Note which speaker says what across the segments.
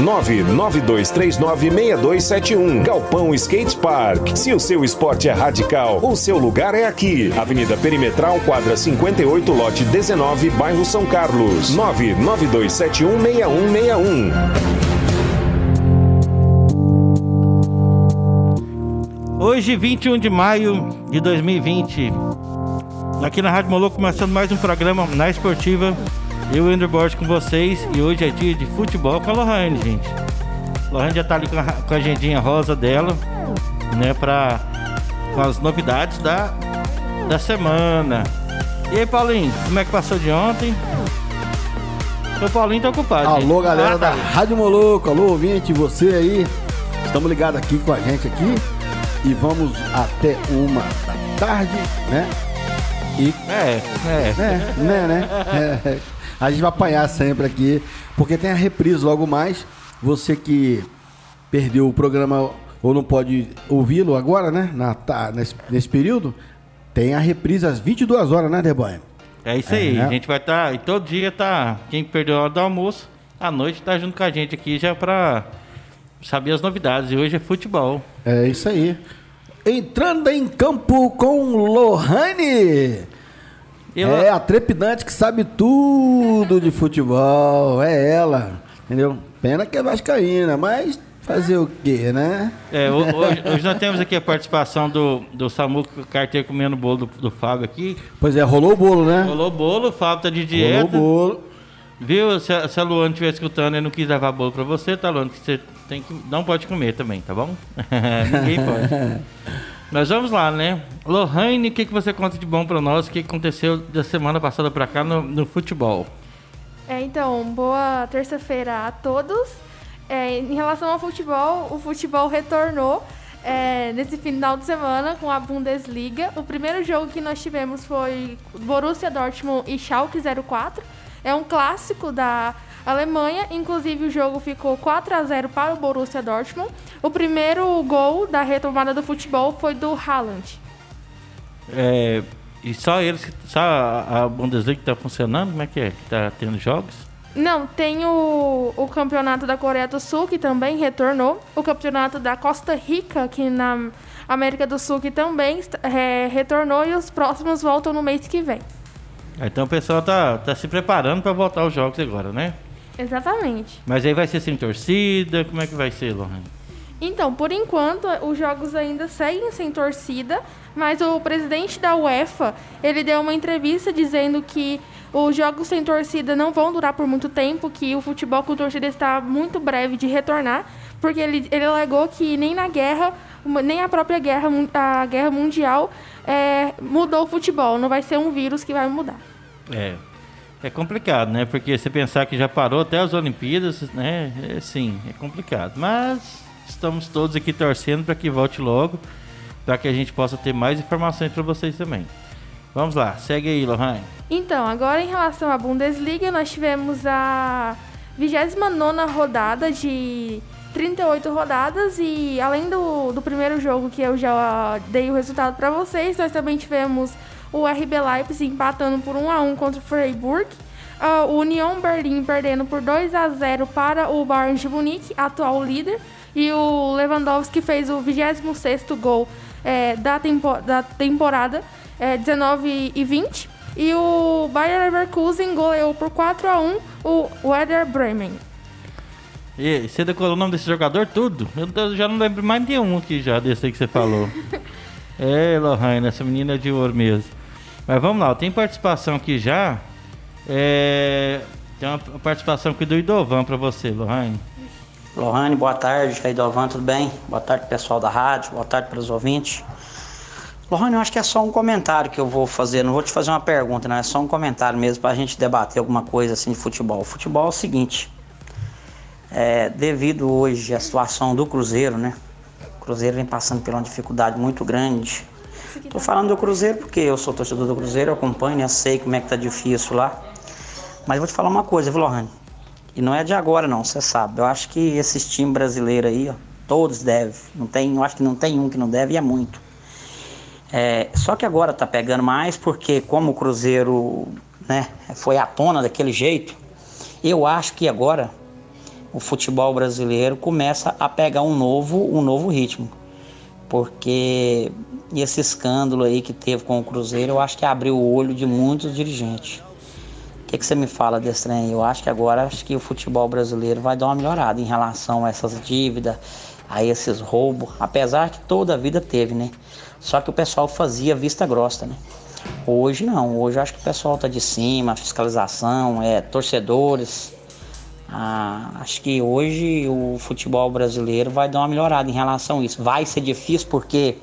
Speaker 1: 992396271. Galpão Skate Park. Se o seu esporte é radical, o seu lugar é aqui. Avenida Perimetral, quadra 58, lote 19, bairro São Carlos. 992716161.
Speaker 2: Hoje, 21 de maio de 2020, aqui na Rádio Moloco, começando mais um programa na Esportiva. Eu, Andrew Borges, com vocês. E hoje é dia de futebol com a Lohane, gente. A Lohane já tá ali com a, com a agendinha rosa dela, né, pra, com as novidades da, da semana. E aí, Paulinho, como é que passou de ontem? O Paulinho tá ocupado.
Speaker 3: Alô,
Speaker 2: gente.
Speaker 3: galera
Speaker 2: Ah,
Speaker 3: da
Speaker 2: tá.
Speaker 3: Rádio Moloco, alô, ouvinte, você aí. Estamos ligados aqui com a gente aqui e vamos até uma da tarde, né? E
Speaker 2: É, é.
Speaker 3: né, né, né? É, a gente vai apanhar sempre aqui, porque tem a reprise logo mais. Você que perdeu o programa ou não pode ouvi-lo agora, né? Na, tá, nesse, nesse período, tem a reprise às 22 horas, né, Debanho?
Speaker 2: É isso aí,
Speaker 3: É.
Speaker 2: a gente vai estar. e todo dia tá. Quem perdeu a hora do almoço, à noite tá junto com a gente aqui já pra saber as novidades. E hoje é futebol.
Speaker 3: É isso aí. Entrando em campo com Lohane.
Speaker 2: E
Speaker 3: É a trepidante que sabe tudo de futebol. É ela. Entendeu? Pena que é vascaína, mas fazer o quê, né?
Speaker 2: é, ho- hoje, hoje nós temos aqui a participação do, do Samuco Carteiro comendo o bolo do, do Fábio aqui.
Speaker 3: Pois é, rolou o bolo, né?
Speaker 2: Rolou bolo, o Fábio tá de
Speaker 3: Rolou
Speaker 2: dieta.
Speaker 3: o bolo.
Speaker 2: Viu? Se a, se a Luana estiver escutando e não quis levar bolo pra você, tá, Luana? Que você tem que, não pode comer também, tá bom? Ninguém pode. Mas vamos lá, né? Lohane, o que, que você conta de bom pra nós? O que aconteceu da semana passada pra cá no, no futebol?
Speaker 4: É, então, boa terça-feira a todos. É, em relação ao futebol, o futebol retornou é, nesse final de semana com a Bundesliga. O primeiro jogo que nós tivemos foi Borussia Dortmund e Schalke 04. É um clássico da Alemanha, inclusive o jogo ficou 4 a 0 para o Borussia Dortmund. O primeiro gol da retomada do futebol foi do Haaland.
Speaker 2: É, e só eles, só a Bundesliga que tá funcionando? Como é que é? Que tá tendo jogos?
Speaker 4: Não, tem o, o campeonato da Coreia do Sul, que também retornou. O campeonato da Costa Rica, que na América do Sul, que também é, retornou. E os próximos voltam no mês que vem.
Speaker 2: Então o pessoal tá, tá se preparando pra voltar aos jogos agora, né?
Speaker 4: Exatamente.
Speaker 2: Mas aí vai ser sem torcida? Como é que vai ser, Lohane?
Speaker 4: Então, por enquanto, os jogos ainda seguem sem torcida, mas o presidente da UEFA, ele deu uma entrevista dizendo que os jogos sem torcida não vão durar por muito tempo, que o futebol com torcida está muito breve de retornar, porque ele, ele alegou que nem na guerra, nem a própria guerra, a guerra mundial é, mudou o futebol, não vai ser um vírus que vai mudar.
Speaker 2: É. É complicado, né? Porque você pensar que já parou até as Olimpíadas, né? É, sim, é complicado. Mas estamos todos aqui torcendo para que volte logo, para que a gente possa ter mais informações para vocês também. Vamos lá, segue aí, Lohane.
Speaker 4: Então, agora em relação à Bundesliga, nós tivemos a 29 rodada de 38 rodadas e além do, do primeiro jogo que eu já dei o resultado para vocês, nós também tivemos o RB Leipzig empatando por 1 a 1 contra o Freiburg, a Union Berlim perdendo por 2 a 0 para o Bayern de Munique, atual líder, e o Lewandowski fez o 26º gol é, da, tempo- da temporada, é, 19 e 20. E o Bayer Leverkusen goleou por 4 a 1 o Werder Bremen.
Speaker 2: E você decorou o nome desse jogador tudo? Eu já não lembro mais de um aqui já, desse aí que você falou. é, Lohane, essa menina é de ouro mesmo. Mas vamos lá, tem participação aqui já. É, tem uma participação aqui do Idovan para você, Lohane.
Speaker 5: Lohane, boa tarde. Aí, Dovan, tudo bem? Boa tarde, pessoal da rádio. Boa tarde para os ouvintes. Lohane, eu acho que é só um comentário que eu vou fazer. Não vou te fazer uma pergunta, não. É só um comentário mesmo para a gente debater alguma coisa assim de futebol. Futebol é o seguinte: É, devido hoje à situação do Cruzeiro, né? O Cruzeiro vem passando por uma dificuldade muito grande. Tô falando do Cruzeiro porque eu sou torcedor do Cruzeiro, eu acompanho, eu sei como é que tá difícil lá. Mas vou te falar uma coisa, viu, Lohane? E não é de agora não, você sabe. Eu acho que esses times brasileiros aí, ó, todos devem. Não tem, eu acho que não tem um que não deve e é muito. É, só que agora tá pegando mais porque como o Cruzeiro né, foi à tona daquele jeito, eu acho que agora o futebol brasileiro começa a pegar um novo, um novo ritmo. Porque esse escândalo aí que teve com o Cruzeiro, eu acho que abriu o olho de muitos dirigentes. O que, que você me fala desse trem? Eu acho que agora acho que o futebol brasileiro vai dar uma melhorada em relação a essas dívidas, a esses roubos, apesar que toda a vida teve, né? Só que o pessoal fazia vista grossa, né? Hoje não, hoje eu acho que o pessoal tá de cima, fiscalização, é, torcedores, ah, acho que hoje o futebol brasileiro vai dar uma melhorada em relação a isso. Vai ser difícil porque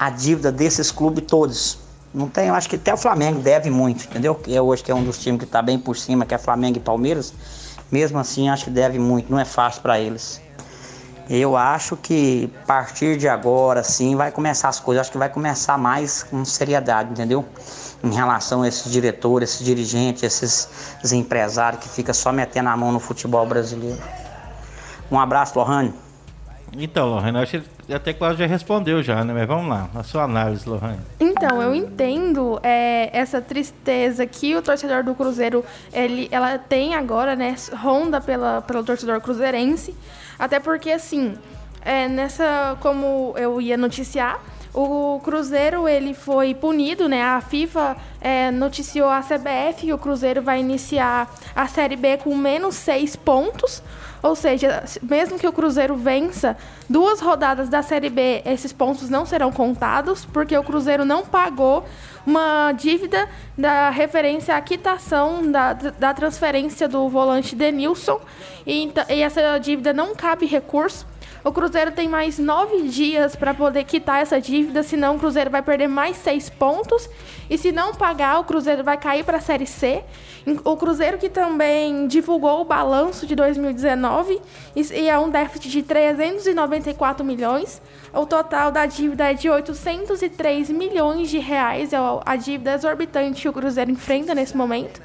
Speaker 5: a dívida desses clubes todos. Não tem, eu acho que até o Flamengo deve muito, entendeu? É hoje que é um dos times que está bem por cima, que é Flamengo e Palmeiras. Mesmo assim, acho que deve muito, não é fácil para eles. Eu acho que a partir de agora, sim, vai começar as coisas. Acho que vai começar mais com seriedade, entendeu? em relação a esses diretores, esses dirigentes, esses empresários que ficam só metendo a mão no futebol brasileiro. Um abraço, Lohane.
Speaker 2: Então, Lohane, acho que até quase já respondeu já, né? Mas vamos lá, a sua análise, Lohane.
Speaker 4: Então, eu entendo é, essa tristeza que o torcedor do Cruzeiro, ele, ela tem agora, né? Ronda pela, pelo torcedor cruzeirense. Até porque, assim, é, nessa, como eu ia noticiar, o Cruzeiro ele foi punido, né? A FIFA é, noticiou a CBF que o Cruzeiro vai iniciar a Série B com menos seis pontos. Ou seja, mesmo que o Cruzeiro vença duas rodadas da Série B, esses pontos não serão contados, porque o Cruzeiro não pagou uma dívida da referência à quitação da, da transferência do volante Denilson. E, e essa dívida não cabe recurso. O Cruzeiro tem mais nove dias para poder quitar essa dívida, senão o Cruzeiro vai perder mais seis pontos. E se não pagar, o Cruzeiro vai cair para a Série C. O Cruzeiro que também divulgou o balanço de 2019 e é um déficit de 394 milhões. O total da dívida é de 803 milhões de reais, é a dívida exorbitante que o Cruzeiro enfrenta nesse momento.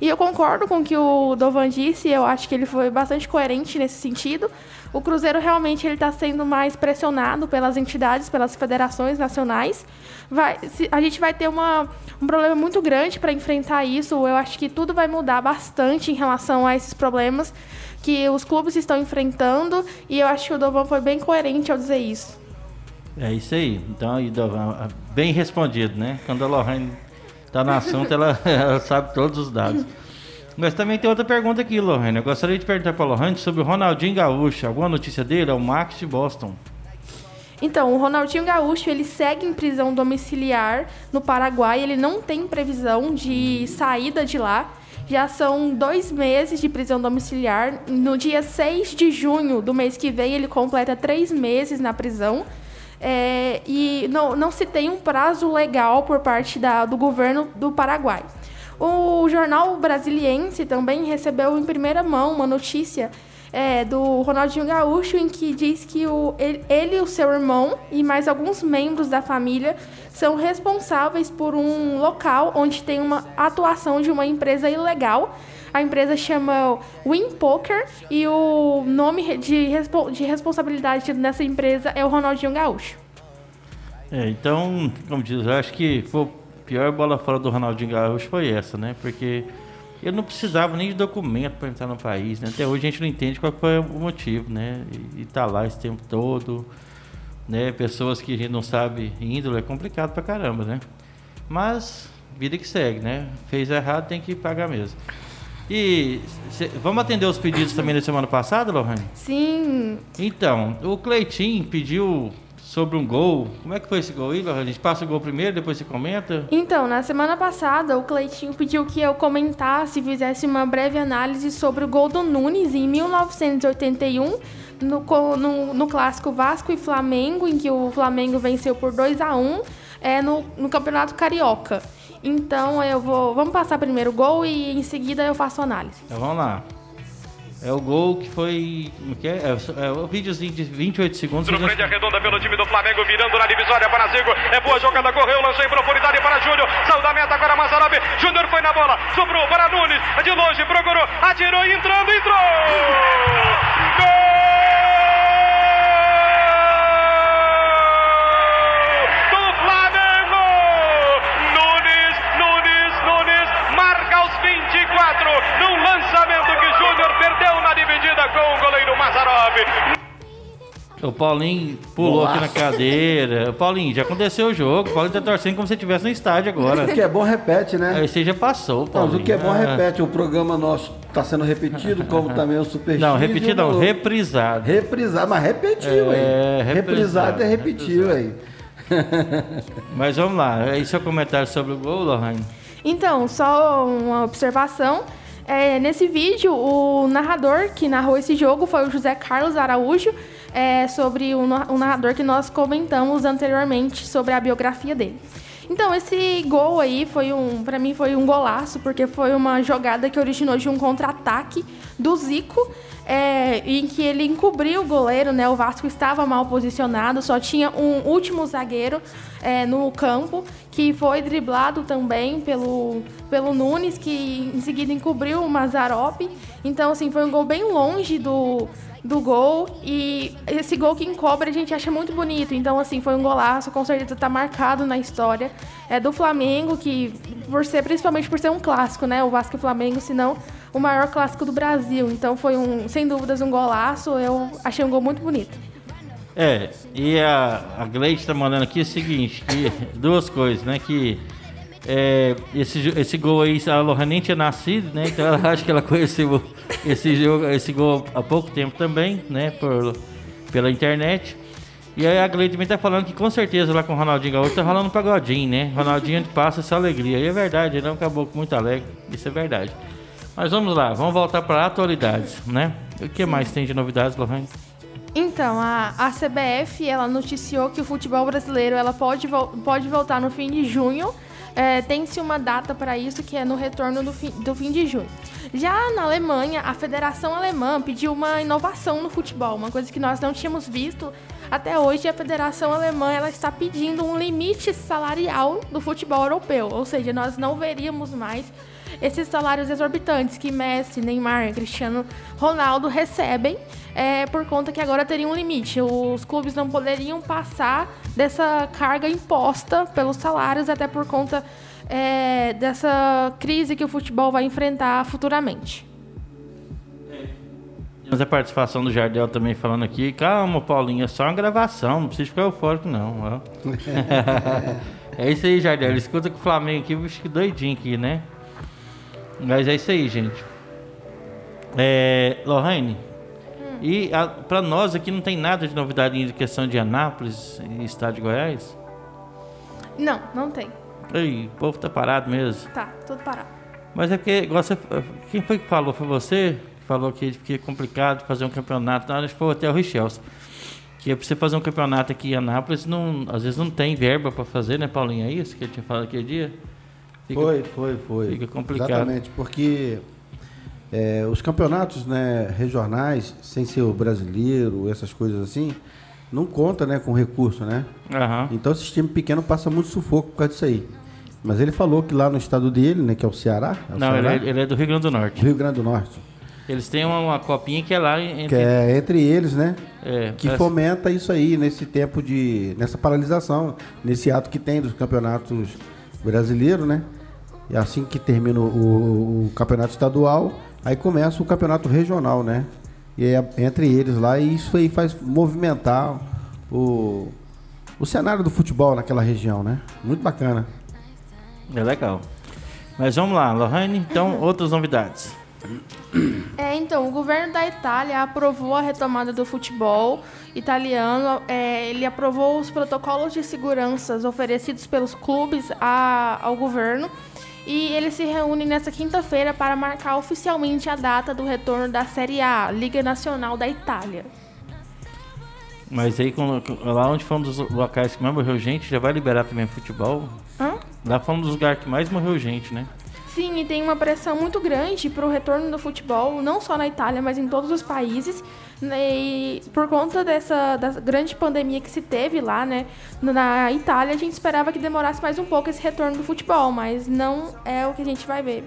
Speaker 4: E eu concordo com o que o Dovan disse, eu acho que ele foi bastante coerente nesse sentido. O Cruzeiro realmente ele está sendo mais pressionado pelas entidades, pelas federações nacionais. Vai, se, a gente vai ter uma, um problema muito grande para enfrentar isso. Eu acho que tudo vai mudar bastante em relação a esses problemas que os clubes estão enfrentando. E eu acho que o Dovan foi bem coerente ao dizer isso.
Speaker 2: É isso aí. Então, Dovan, bem respondido, né? Quando a Lorraine está na assunto, ela, ela, sabe todos os dados. Mas também tem outra pergunta aqui, Lohane. Eu gostaria de perguntar para a Lohane sobre o Ronaldinho Gaúcho. Alguma notícia dele? É o Max de Boston.
Speaker 4: Então, o Ronaldinho Gaúcho, ele segue em prisão domiciliar no Paraguai. Ele não tem previsão de saída de lá. Já são dois meses de prisão domiciliar. No dia 6 de junho do mês que vem, ele completa três meses na prisão. É, e não, não se tem um prazo legal por parte da, do governo do Paraguai. O jornal brasiliense também recebeu em primeira mão uma notícia é, do Ronaldinho Gaúcho em que diz que o, ele, ele o seu irmão e mais alguns membros da família são responsáveis por um local onde tem uma atuação de uma empresa ilegal a empresa chama Win Poker e o nome de, de responsabilidade nessa empresa é o Ronaldinho Gaúcho.
Speaker 2: É, então, como diz, eu acho que foi a pior bola fora do Ronaldinho Gaúcho foi essa, né? Porque ele não precisava nem de documento para entrar no país, né? Até hoje a gente não entende qual foi o motivo, né? E, e tá lá esse tempo todo, né? Pessoas que a gente não sabe índole, é complicado pra caramba, né? Mas, vida que segue, né? Fez errado, tem que pagar mesmo. E cê, vamos atender os pedidos também da semana passada, Lohane?
Speaker 4: Sim.
Speaker 2: Então, o Cleitinho pediu sobre um gol. Como é que foi esse gol aí, Lohane? A gente passa o gol primeiro, depois você comenta?
Speaker 4: Então, na semana passada, o Cleitinho pediu que eu comentasse, fizesse uma breve análise sobre o gol do Nunes em 1981. No, no, no clássico Vasco e Flamengo, em que o Flamengo venceu por 2 a 1 é, no, no Campeonato Carioca. Então eu vou. Vamos passar primeiro o gol e em seguida eu faço análise.
Speaker 2: Então vamos lá. É o gol que foi. Como que é? É, o videozinho de 28 segundos.
Speaker 6: Surpreende a redonda pelo time do Flamengo, virando na divisória para Zigo. É boa jogada, correu, lançou em profundidade para Júnior. Saiu da meta agora Mazarabi. Júnior foi na bola, sobrou para Nunes. De longe, procurou, atirou, entrando, entrou! Gol! Com o goleiro Mazarov.
Speaker 2: O Paulinho pulou aqui na cadeira. Paulinho, já aconteceu o jogo. O Paulinho tá torcendo como se estivesse no estádio agora.
Speaker 3: O que é bom repete, né?
Speaker 2: Aí você já passou, Paulinho.
Speaker 3: Não, o que é bom
Speaker 2: Ah.
Speaker 3: repete. O programa nosso tá sendo repetido, como também o Super
Speaker 2: Não,
Speaker 3: X e
Speaker 2: repetir
Speaker 3: o
Speaker 2: não, reprisado.
Speaker 3: Reprisar, mas repetiu,
Speaker 2: É,
Speaker 3: hein?
Speaker 2: reprisado,
Speaker 3: Reprisado é repetiu, hein?
Speaker 2: Mas vamos lá. Aí seu comentário sobre o gol, Lohane?
Speaker 4: Então, só uma observação. É, nesse vídeo, o narrador que narrou esse jogo foi o José Carlos Araújo, é, sobre o, o narrador que nós comentamos anteriormente sobre a biografia dele. Então, esse gol aí foi um, para mim foi um golaço, porque foi uma jogada que originou de um contra-ataque do Zico, é, em que ele encobriu o goleiro, né? O Vasco estava mal posicionado, só tinha um último zagueiro é, no campo, que foi driblado também pelo, pelo Nunes, que em seguida encobriu o Mazarop. Então, assim, foi um gol bem longe do, do gol. E esse gol que encobre a gente acha muito bonito. Então, assim, foi um golaço, com certeza tá marcado na história. É do Flamengo, que por ser, principalmente por ser um clássico, né? O Vasco e o Flamengo, se não o maior clássico do Brasil. Então foi um, sem dúvidas, um golaço. Eu achei um gol muito bonito.
Speaker 2: É, e a, a Gleide tá mandando aqui o seguinte, que duas coisas, né? Que é, esse, esse gol aí, a Lohane nem tinha nascido, né? Então ela acha que ela conheceu esse, jogo, esse gol há pouco tempo também, né? Por, pela internet. E aí a Gleide também tá falando que com certeza lá com o Ronaldinho Gaúcho tá rolando um pagodinho, né? Ronaldinho passa essa alegria. E é verdade, ele é um caboclo muito alegre. Isso é verdade. Mas vamos lá, vamos voltar para atualidades, né? O que mais tem de novidades, Lohane?
Speaker 4: Então, a, a CBF ela noticiou que o futebol brasileiro ela pode, pode voltar no fim de junho. É, Tem-se uma data para isso, que é no retorno do fim, do fim de junho. Já na Alemanha, a Federação Alemã pediu uma inovação no futebol, uma coisa que nós não tínhamos visto até hoje. A Federação Alemã ela está pedindo um limite salarial do futebol europeu, ou seja, nós não veríamos mais esses salários exorbitantes que Messi, Neymar, Cristiano Ronaldo recebem, é, por conta que agora teria um limite. Os clubes não poderiam passar dessa carga imposta pelos salários, até por conta é, dessa crise que o futebol vai enfrentar futuramente.
Speaker 2: Temos a participação do Jardel também falando aqui. Calma, Paulinho, é só uma gravação, não precisa ficar eufórico, não. é isso aí, Jardel. Escuta que o Flamengo aqui, bicho, que doidinho aqui, né? Mas é isso aí, gente. É, Lohane, e a, pra nós aqui não tem nada de novidade em questão de Anápolis e Estado de Goiás?
Speaker 4: Não, não tem.
Speaker 2: Ei, o povo tá parado mesmo.
Speaker 4: Tá, tudo parado.
Speaker 2: Mas é porque, você, quem foi que falou? Foi você falou que, é complicado fazer um campeonato? Não, acho que foi até o Richelson. Que é pra você fazer um campeonato aqui em Anápolis, não, às vezes não tem verba pra fazer, né, Paulinho? É isso que ele tinha falado aquele dia? Fica-
Speaker 3: Foi, foi, foi.
Speaker 2: fica complicado.
Speaker 3: Exatamente, porque é, os campeonatos né, regionais, sem ser o brasileiro, essas coisas assim, não conta né, com recurso, né?
Speaker 2: Aham.
Speaker 3: Então esses times pequenos passam muito sufoco por causa disso aí. Mas ele falou que lá no estado dele, né, que é o Ceará, é o
Speaker 2: Não, ele
Speaker 3: Ceará,
Speaker 2: é, ele é do Rio Grande do Norte.
Speaker 3: Rio Grande do Norte,
Speaker 2: Eles têm uma, uma copinha que é lá entre.
Speaker 3: que é entre eles, né?
Speaker 2: é,
Speaker 3: que
Speaker 2: parece-
Speaker 3: fomenta isso aí nesse tempo de nessa paralisação, nesse ato que tem dos campeonatos brasileiros, né? E assim que termina o, o- campeonato estadual, aí começa o campeonato regional, né? E é entre eles lá e isso aí faz movimentar o, o cenário do futebol naquela região, né? Muito bacana.
Speaker 2: É legal. Mas vamos lá, Lohane, então outras novidades.
Speaker 4: É, então, o governo da Itália aprovou a retomada do futebol italiano. É, ele aprovou os protocolos de segurança oferecidos pelos clubes a- ao governo. E ele se reúne nesta quinta-feira para marcar oficialmente a data do retorno da Série A, Liga Nacional da Itália.
Speaker 2: Mas aí, lá onde foi um dos locais que mais morreu gente, já vai liberar também futebol?
Speaker 4: Hã?
Speaker 2: Lá foi um dos lugares que mais morreu gente, né?
Speaker 4: Sim, e tem uma pressão muito grande para o retorno do futebol, não só na Itália, mas em todos os países. Né? E por conta dessa grande pandemia que se teve lá, né, na Itália, a gente esperava que demorasse mais um pouco esse retorno do futebol, mas não é o que a gente vai ver.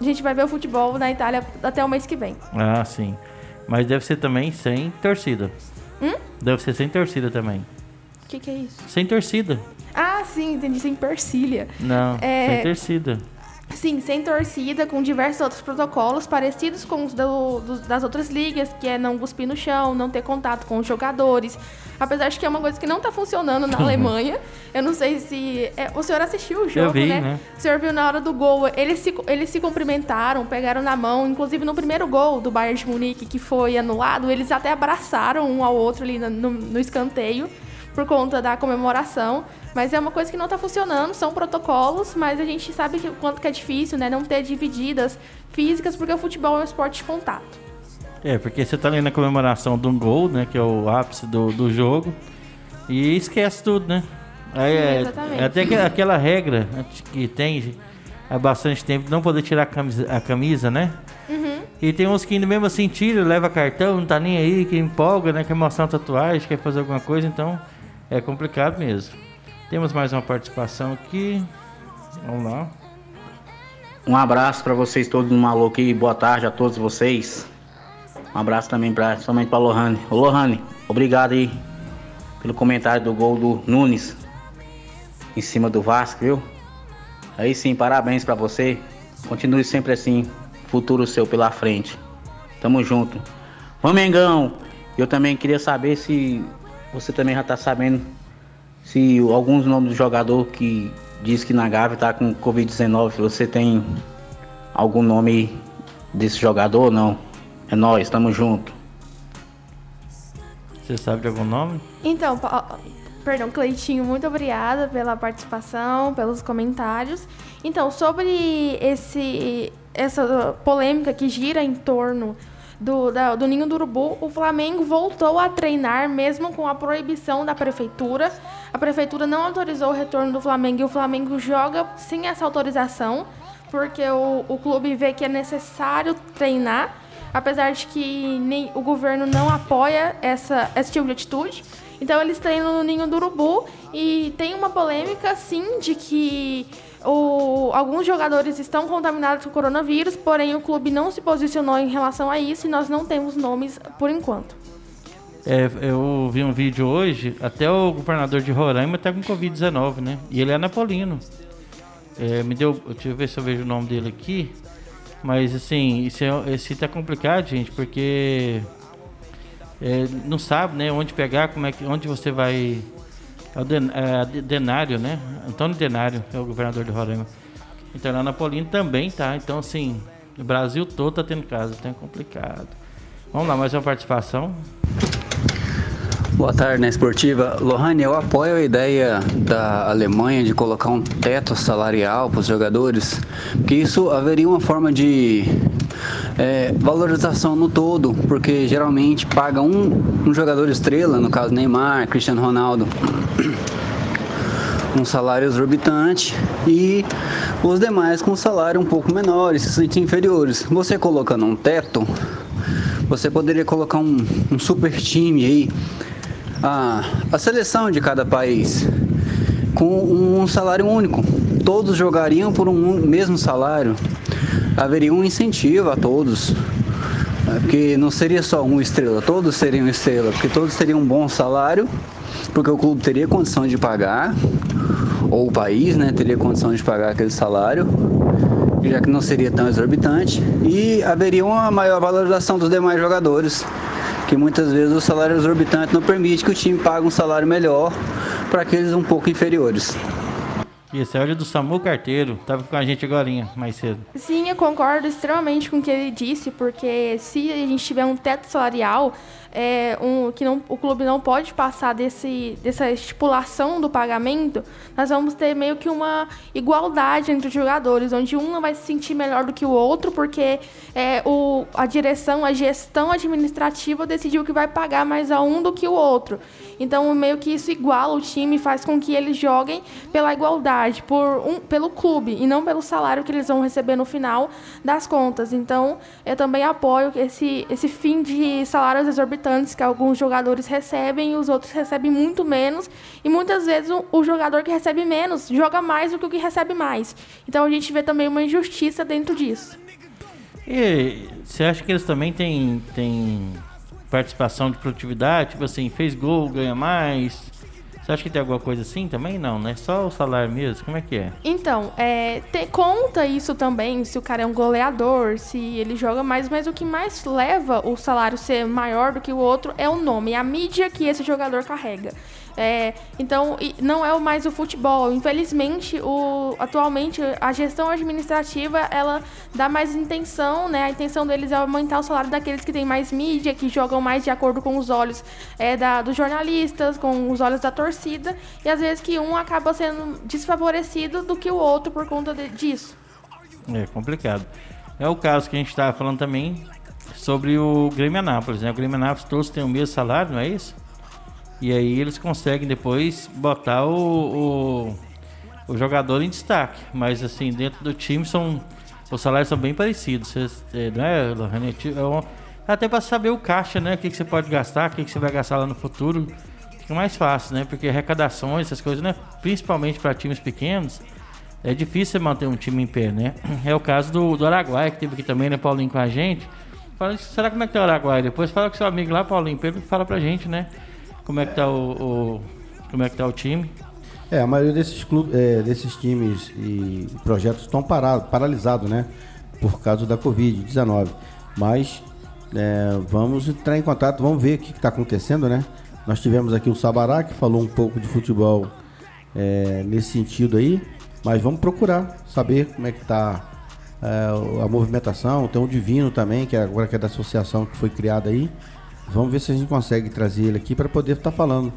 Speaker 4: A gente vai ver o futebol na Itália até o mês que vem.
Speaker 2: Ah, sim. Mas deve ser também sem torcida.
Speaker 4: Hum?
Speaker 2: Deve ser sem torcida também.
Speaker 4: O que, que é isso?
Speaker 2: Sem torcida.
Speaker 4: Ah, sim, entendi, sem persília.
Speaker 2: Não,
Speaker 4: É.
Speaker 2: sem torcida.
Speaker 4: Sim, sem torcida, com diversos outros protocolos parecidos com os do- dos- das outras ligas, que é não cuspir no chão, não ter contato com os jogadores. Apesar de que é uma coisa que não tá funcionando na Alemanha. Eu não sei se. é, o senhor assistiu o jogo,
Speaker 2: vi,
Speaker 4: né?
Speaker 2: né?
Speaker 4: O senhor viu na hora do gol, eles se, eles se cumprimentaram, pegaram na mão. Inclusive no primeiro gol do Bayern de Munique, que foi anulado, eles até abraçaram um ao outro ali no, no- no escanteio, por conta da comemoração. Mas é uma coisa que não tá funcionando, são protocolos, mas a gente sabe que, o quanto que é difícil, né? Não ter divididas físicas, porque o futebol é um esporte de contato.
Speaker 2: É, porque você tá ali na comemoração de um gol, né? Que é o ápice do, do jogo. E esquece tudo, né? Aí é, é até que- aquela regra que tem há bastante tempo de não poder tirar a camisa, a camisa né?
Speaker 4: Uhum.
Speaker 2: E tem uns que ainda mesmo assim tira, leva cartão, não tá nem aí, que empolga, né? Quer mostrar uma tatuagem, quer fazer alguma coisa, então é complicado mesmo. Temos mais uma participação aqui. Vamos lá.
Speaker 7: Um abraço pra vocês todos do Maluco e boa tarde a todos vocês. Um abraço também pra, somente pra Lohane. Ô Lohane, obrigado aí pelo comentário do gol do Nunes em cima do Vasco, viu? Aí sim, parabéns pra você. Continue sempre assim, futuro seu pela frente. Tamo junto. Flamengo, eu também queria saber se você também já tá sabendo se alguns nomes do jogador que diz que na Gávea tá com Covid-19, você tem algum nome desse jogador ou não? É nóis, tamo junto.
Speaker 2: Você sabe de algum nome?
Speaker 4: Então, pa- perdão, Cleitinho, muito obrigada pela participação, pelos comentários. Então, sobre esse, essa polêmica que gira em torno do, da- do Ninho do Urubu, o Flamengo voltou a treinar mesmo com a proibição da prefeitura. A prefeitura não autorizou o retorno do Flamengo e o Flamengo joga sem essa autorização, porque o, o clube vê que é necessário treinar apesar de que nem o governo não apoia essa, esse tipo de atitude. Então eles treinam no ninho do urubu e tem uma polêmica sim de que o- alguns jogadores estão contaminados com coronavírus, porém o clube não se posicionou em relação a isso e nós não temos nomes por enquanto.
Speaker 2: É, eu vi um vídeo hoje, até o governador de Roraima tá com Covid-19, né? E ele é napolino. É, me deu. Deixa eu ver se eu vejo o nome dele aqui. Mas assim, esse, é- esse tá complicado, gente, porque é, não sabe, né, onde pegar, como é que, onde você vai. É o Den- é, De- Denário, né? Antônio Denário é o governador de Roraima. Então lá Napolino também tá. Então, assim, o Brasil todo tá tendo caso, tá complicado. Vamos lá, mais uma participação.
Speaker 8: Boa tarde, na esportiva. Lohane, eu apoio a ideia da Alemanha de colocar um teto salarial para os jogadores, porque isso haveria uma forma de é, valorização no todo, porque geralmente paga um, um jogador estrela, no caso Neymar, Cristiano Ronaldo, um salário exorbitante e os demais com salário um pouco menores, se sentem inferiores. Você colocando um teto, você poderia colocar um, um super time aí, a, a seleção de cada país, com um salário único. Todos jogariam por um mesmo salário. Haveria um incentivo a todos. né, Porque não seria só uma estrela, todos seriam estrela, porque todos teriam um bom salário, porque o clube teria condição de pagar, ou o país né, teria condição de pagar aquele salário, já que não seria tão exorbitante, e haveria uma maior valorização dos demais jogadores, que muitas vezes o salário exorbitante não permite que o time pague um salário melhor para aqueles um pouco inferiores.
Speaker 2: Esse é o do Samu Carteiro, tava com a gente agora, mais cedo.
Speaker 4: Sim, eu concordo extremamente com o que ele disse, porque se a gente tiver um teto salarial, é, um, que não, o clube não pode passar desse, dessa estipulação do pagamento, nós vamos ter meio que uma igualdade entre os jogadores, onde um não vai se sentir melhor do que o outro, porque é, o, a direção, a gestão administrativa decidiu que vai pagar mais a um do que o outro. Então, meio que isso iguala o time, faz com que eles joguem pela igualdade, por um, pelo clube, e não pelo salário que eles vão receber no final das contas. Então, eu também apoio esse, esse fim de salários exorbitantes que alguns jogadores recebem e os outros recebem muito menos. E muitas vezes o, o jogador que recebe menos joga mais do que o que recebe mais. Então, a gente vê também uma injustiça dentro disso.
Speaker 2: E você acha que eles também têm, têm participação de produtividade, tipo assim, fez gol, ganha mais. Você acha que tem alguma coisa assim também? Não, né? Só o salário mesmo? Como é que é?
Speaker 4: Então, é, te, conta isso também, se o cara é um goleador, se ele joga mais, mas o que mais leva o salário ser maior do que o outro é o nome, a mídia que esse jogador carrega. É, então, não é mais o futebol. Infelizmente, o, atualmente, a gestão administrativa, ela dá mais intenção, né? A intenção deles é aumentar o salário daqueles que têm mais mídia, que jogam mais de acordo com os olhos é, da, dos jornalistas, com os olhos da torcida. E às vezes que um acaba sendo desfavorecido do que o outro por conta de, disso.
Speaker 2: É complicado. É o caso que a gente estava falando também sobre o Grêmio Anápolis, né? O Grêmio Anápolis todos têm o mesmo salário, não é isso? E aí eles conseguem depois botar o, o, o jogador em destaque. Mas assim, dentro do time são. Os salários são bem parecidos. É, não é, Lohane? É até para saber o caixa, né? O que, que você pode gastar, o que, que você vai gastar lá no futuro. Fica mais fácil, né? Porque arrecadações, essas coisas, né? Principalmente para times pequenos, é difícil manter um time em pé, né? É o caso do, do Araguaia, que teve aqui também, né, Paulinho, com a gente. Fala, será como é que tá o Araguaia? Depois fala com seu amigo lá, Paulinho, Pedro, fala pra gente, né? Como é que tá o, o como é que tá o time?
Speaker 3: É, a maioria desses clubes, é, desses times e projetos estão parados, paralisados, né? Por causa da Covid-19. Mas é, vamos entrar em contato, vamos ver o que está acontecendo, né? Nós tivemos aqui o Sabará, que falou um pouco de futebol é, nesse sentido aí, mas vamos procurar saber como é que está é, a movimentação. Tem o Divino também, que agora que é da associação que foi criada aí. Vamos ver se a gente consegue trazer ele aqui para poder estar tá falando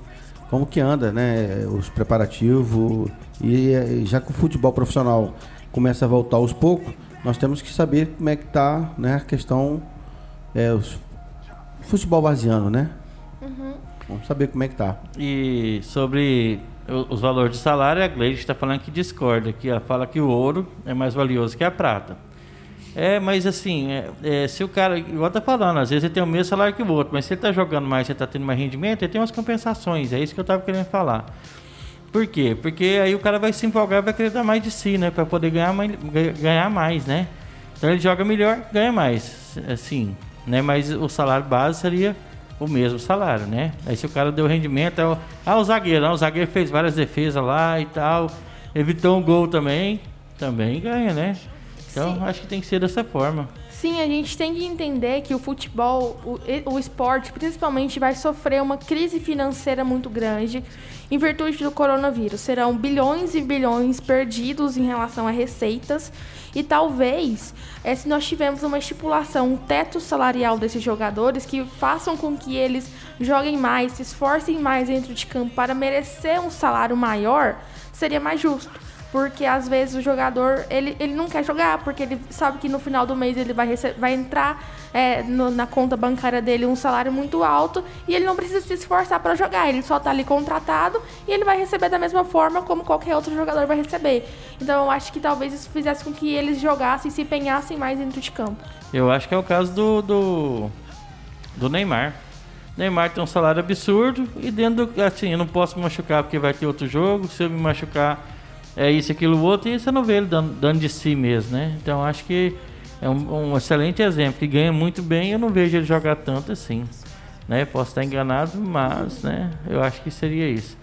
Speaker 3: como que anda, né, os preparativos e já que o futebol profissional começa a voltar aos poucos, nós temos que saber como é que tá, né, a questão é, os, futebol vaziano, né? Uhum. Vamos saber como é que tá.
Speaker 2: E sobre os valores de salário, a Gleide está falando que discorda, que ela fala que o ouro é mais valioso que a prata. É, mas assim, é, é, se o cara, igual tá falando, às vezes ele tem o mesmo salário que o outro, mas se ele tá jogando mais, ele tá tendo mais rendimento, ele tem umas compensações, é isso que eu tava querendo falar. Por quê? Porque aí o cara vai se empolgar, vai querer dar mais de si, né, para poder ganhar mais, ganhar mais, né? Então ele joga melhor, ganha mais, assim, né? Mas o salário base seria o mesmo salário, né? Aí se o cara deu rendimento, é o, ah, o zagueiro, o zagueiro fez várias defesas lá e tal, evitou um gol também, também ganha, né? Então, Sim. acho que tem que ser dessa forma.
Speaker 4: Sim, a gente tem que entender que o futebol, o, o esporte, principalmente, vai sofrer uma crise financeira muito grande em virtude do coronavírus. Serão bilhões e bilhões perdidos em relação a receitas. E talvez, é, se nós tivermos uma estipulação, um teto salarial desses jogadores que façam com que eles joguem mais, se esforcem mais dentro de campo para merecer um salário maior, seria mais justo porque às vezes o jogador ele, ele não quer jogar, porque ele sabe que no final do mês ele vai, vai entrar é, no, na conta bancária dele um salário muito alto e ele não precisa se esforçar para jogar, ele só está ali contratado e ele vai receber da mesma forma como qualquer outro jogador vai receber. Então eu acho que talvez isso fizesse com que eles jogassem e se empenhassem mais dentro de campo.
Speaker 2: Eu acho que é o caso do, do, do Neymar. Neymar tem um salário absurdo e dentro do, assim, eu não posso machucar porque vai ter outro jogo, se eu me machucar é isso, aquilo, outro, e você não vê ele dando, dando de si mesmo, né? Então acho que é um, um, excelente exemplo, que ganha muito bem eu não vejo ele jogar tanto assim. Né? Posso estar enganado, mas né, eu acho que seria isso.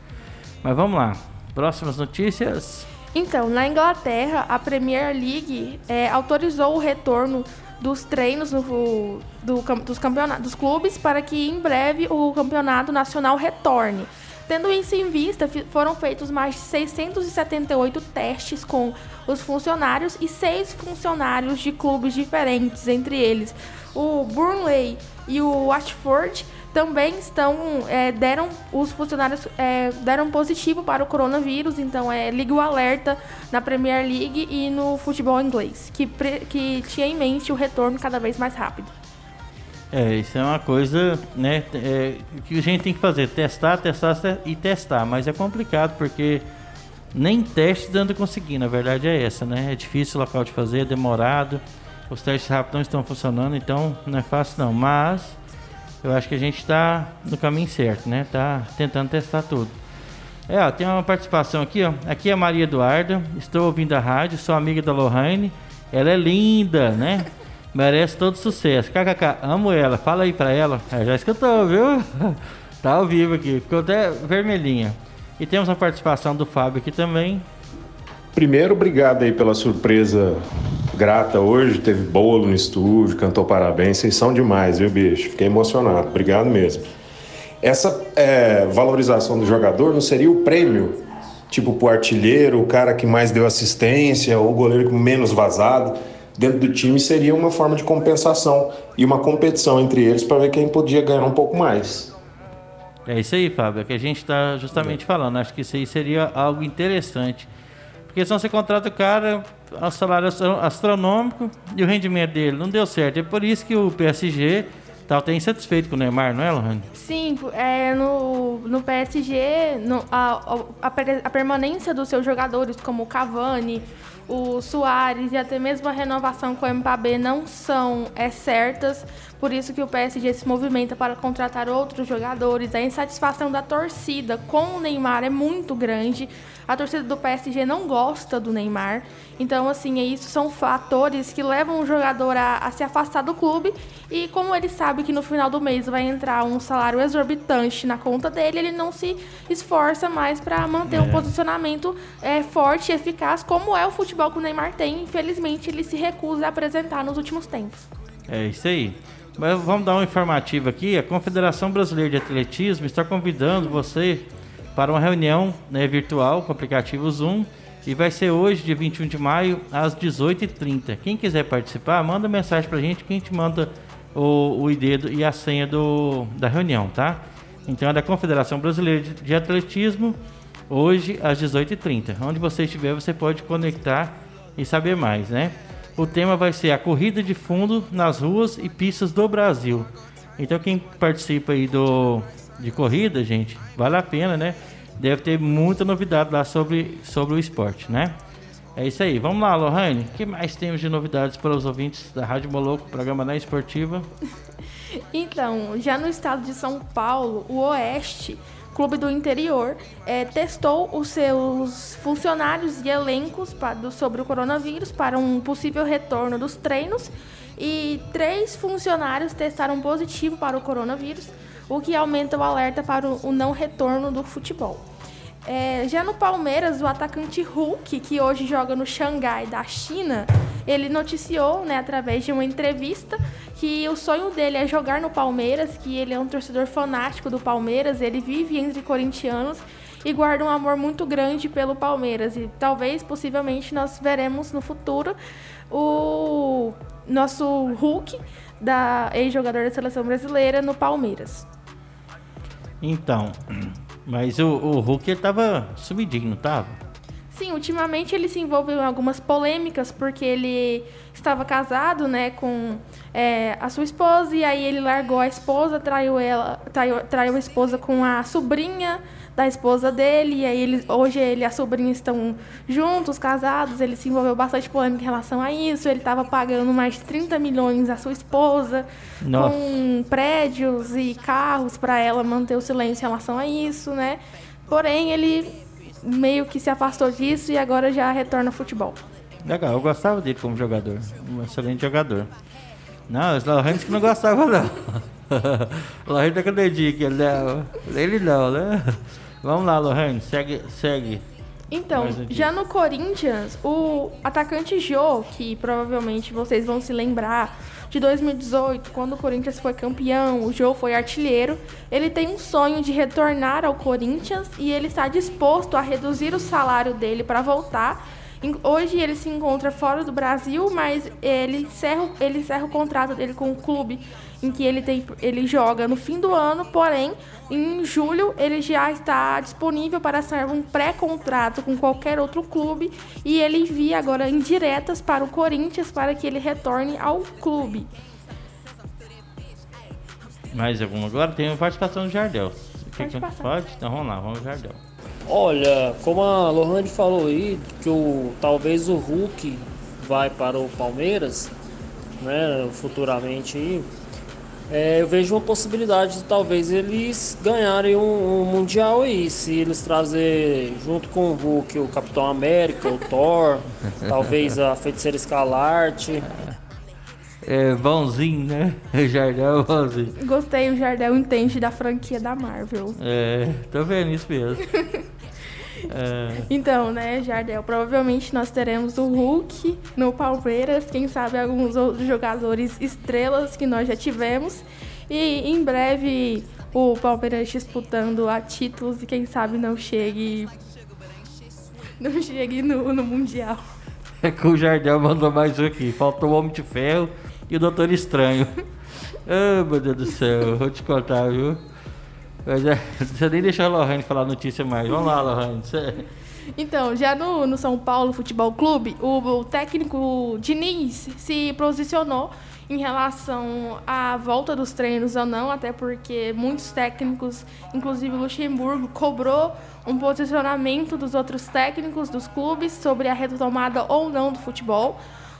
Speaker 2: Mas vamos lá, próximas notícias.
Speaker 4: Então, na Inglaterra, a Premier League é, autorizou o retorno dos treinos no, do, dos, campeonatos, dos clubes para que em breve o campeonato nacional retorne. Tendo isso em vista, foram feitos mais de 678 testes com os funcionários e seis funcionários de clubes diferentes, entre eles o Burnley e o Watford, também estão é, deram os funcionários é, deram positivo para o coronavírus, então é liga o alerta na Premier League e no futebol inglês, que, que tinha em mente o retorno cada vez mais rápido.
Speaker 2: É, isso é uma coisa, né, é, que a gente tem que fazer, testar, testar e testar, mas é complicado porque nem teste dando conseguir, na verdade é essa, né? É difícil o local de fazer, é demorado, os testes rápidos não estão funcionando, então não é fácil não, mas eu acho que a gente está no caminho certo, né? Tá tentando testar tudo. É, ó, tem uma participação aqui, ó. Aqui é a Maria Eduarda, estou ouvindo a rádio, sou amiga da Lohane, ela é linda, né? Merece todo sucesso. KKK, amo ela. Fala aí pra ela. É, já escutou, viu? tá ao vivo aqui. Ficou até vermelhinha. E temos a participação do Fábio aqui também.
Speaker 9: Primeiro, obrigado aí pela surpresa grata hoje. Teve bolo no estúdio, cantou parabéns. Vocês são demais, viu, bicho? Fiquei emocionado. Obrigado mesmo. Essa é, valorização do jogador não seria o prêmio? Tipo, pro artilheiro, o cara que mais deu assistência, ou o goleiro menos vazado dentro do time seria uma forma de compensação e uma competição entre eles para ver quem podia ganhar um pouco mais.
Speaker 2: É isso aí, Fábio, é que a gente está justamente é. falando. Acho que isso aí seria algo interessante. Porque senão você contrata o cara, o salário astronômico e o rendimento dele não deu certo. É por isso que o PSG tá até insatisfeito com o Neymar, não é, Lohane?
Speaker 4: Sim, é, no, no PSG, no, a, a, a permanência dos seus jogadores, como o Cavani, o Soares e até mesmo a renovação com o Mbappé não são é, certas, por isso que o PSG se movimenta para contratar outros jogadores. A insatisfação da torcida com o Neymar é muito grande. A torcida do PSG não gosta do Neymar. Então, assim, isso são fatores que levam o jogador a, a se afastar do clube. E como ele sabe que no final do mês vai entrar um salário exorbitante na conta dele, ele não se esforça mais para manter é. um posicionamento é, forte e eficaz, como é o futebol que o Neymar tem. Infelizmente, ele se recusa a apresentar nos últimos tempos.
Speaker 2: É isso aí. Mas vamos dar um informativo aqui. A Confederação Brasileira de Atletismo está convidando você para uma reunião né, virtual com o aplicativo Zoom e vai ser hoje, dia 21 de maio, às 18h30. Quem quiser participar, manda mensagem pra gente que a gente manda o, o ID e a senha do, da reunião, tá? Então é da Confederação Brasileira de Atletismo, hoje às 18h30. Onde você estiver, você pode conectar e saber mais, né? O tema vai ser a corrida de fundo nas ruas e pistas do Brasil. Então quem participa aí do de corrida, gente, vale a pena, né? deve ter muita novidade lá sobre, sobre o esporte, né? É isso aí. Vamos lá, Lohane. O que mais temos de novidades para os ouvintes da Rádio Moloco, programa na Esportiva?
Speaker 4: então, já no estado de São Paulo, o Oeste, clube do interior, é, testou os seus funcionários e elencos pra, do, sobre o coronavírus para um possível retorno dos treinos. E três funcionários testaram positivo para o coronavírus o que aumenta o alerta para o não retorno do futebol. É, já no Palmeiras, o atacante Hulk, que hoje joga no Xangai da China, ele noticiou, né, através de uma entrevista, que o sonho dele é jogar no Palmeiras, que ele é um torcedor fanático do Palmeiras, ele vive entre corintianos e guarda um amor muito grande pelo Palmeiras. E talvez, possivelmente, nós veremos no futuro o nosso Hulk, da ex-jogador da seleção brasileira, no Palmeiras.
Speaker 2: Então, mas o, o Hulk ele tava sumidinho, não tava?
Speaker 4: Sim, ultimamente ele se envolveu em algumas polêmicas porque ele estava casado, né, com é, a sua esposa e aí ele largou a esposa, traiu ela, traiu, traiu a esposa com a sobrinha da esposa dele, e aí ele, hoje ele e a sobrinha estão juntos, casados, ele se envolveu bastante polêmica em relação a isso, ele estava pagando mais de 30 milhões à sua esposa, Nossa. com prédios e carros para ela manter o silêncio em relação a isso, né? Porém, ele meio que se afastou disso e agora já retorna ao futebol.
Speaker 2: Legal, eu gostava dele como jogador, um excelente jogador. Não, os Lohane que não gostava não. Lohane tá com o dedinho aqui, não. Ele não, né? Vamos lá, Lohane, segue, segue.
Speaker 4: Então, já no Corinthians, o atacante Jô, que provavelmente vocês vão se lembrar de 2018, quando o Corinthians foi campeão, o Jô foi artilheiro, ele tem um sonho de retornar ao Corinthians e ele está disposto a reduzir o salário dele para voltar. Hoje ele se encontra fora do Brasil, mas ele encerra, ele encerra o contrato dele com o clube em que ele, tem, ele joga no fim do ano, porém, em julho ele já está disponível para assinar um pré-contrato com qualquer outro clube e ele envia agora indiretas para o Corinthians para que ele retorne ao clube.
Speaker 2: Mais alguma agora? Tem uma participação do Jardel.
Speaker 4: Pode
Speaker 2: que
Speaker 4: passar.
Speaker 2: Pode? Então vamos lá, vamos Jardel.
Speaker 10: Olha, como a Lohane falou aí, que o, talvez o Hulk vai para o Palmeiras, né, futuramente aí, é, eu vejo uma possibilidade de talvez eles ganharem um, um Mundial aí, se eles trazerem junto com o Hulk o Capitão América, o Thor, talvez a Feiticeira Escalarte.
Speaker 2: É bonzinho, né? Jardel é bonzinho.
Speaker 4: Gostei, o Jardel entende da franquia da Marvel.
Speaker 2: É, tô vendo isso mesmo. É,
Speaker 4: Então, né, Jardel, provavelmente nós teremos o Hulk no Palmeiras, quem sabe alguns outros jogadores estrelas que nós já tivemos. E em breve o Palmeiras disputando a títulos e quem sabe não chegue. Não chegue no, no Mundial.
Speaker 2: é que o Jardel mandou mais um aqui. Faltou o Homem de Ferro e o Doutor Estranho. Ah, meu Deus do céu, vou te contar, viu? É, você nem deixou a Lohane falar notícia mais. Vamos lá, Lohane. Você...
Speaker 4: Então, já no, no São Paulo Futebol Clube, o, o técnico Diniz se posicionou em relação à volta dos treinos ou não, até porque muitos técnicos, inclusive o Luxemburgo, cobrou um posicionamento dos outros técnicos dos clubes sobre a retomada ou não do futebol.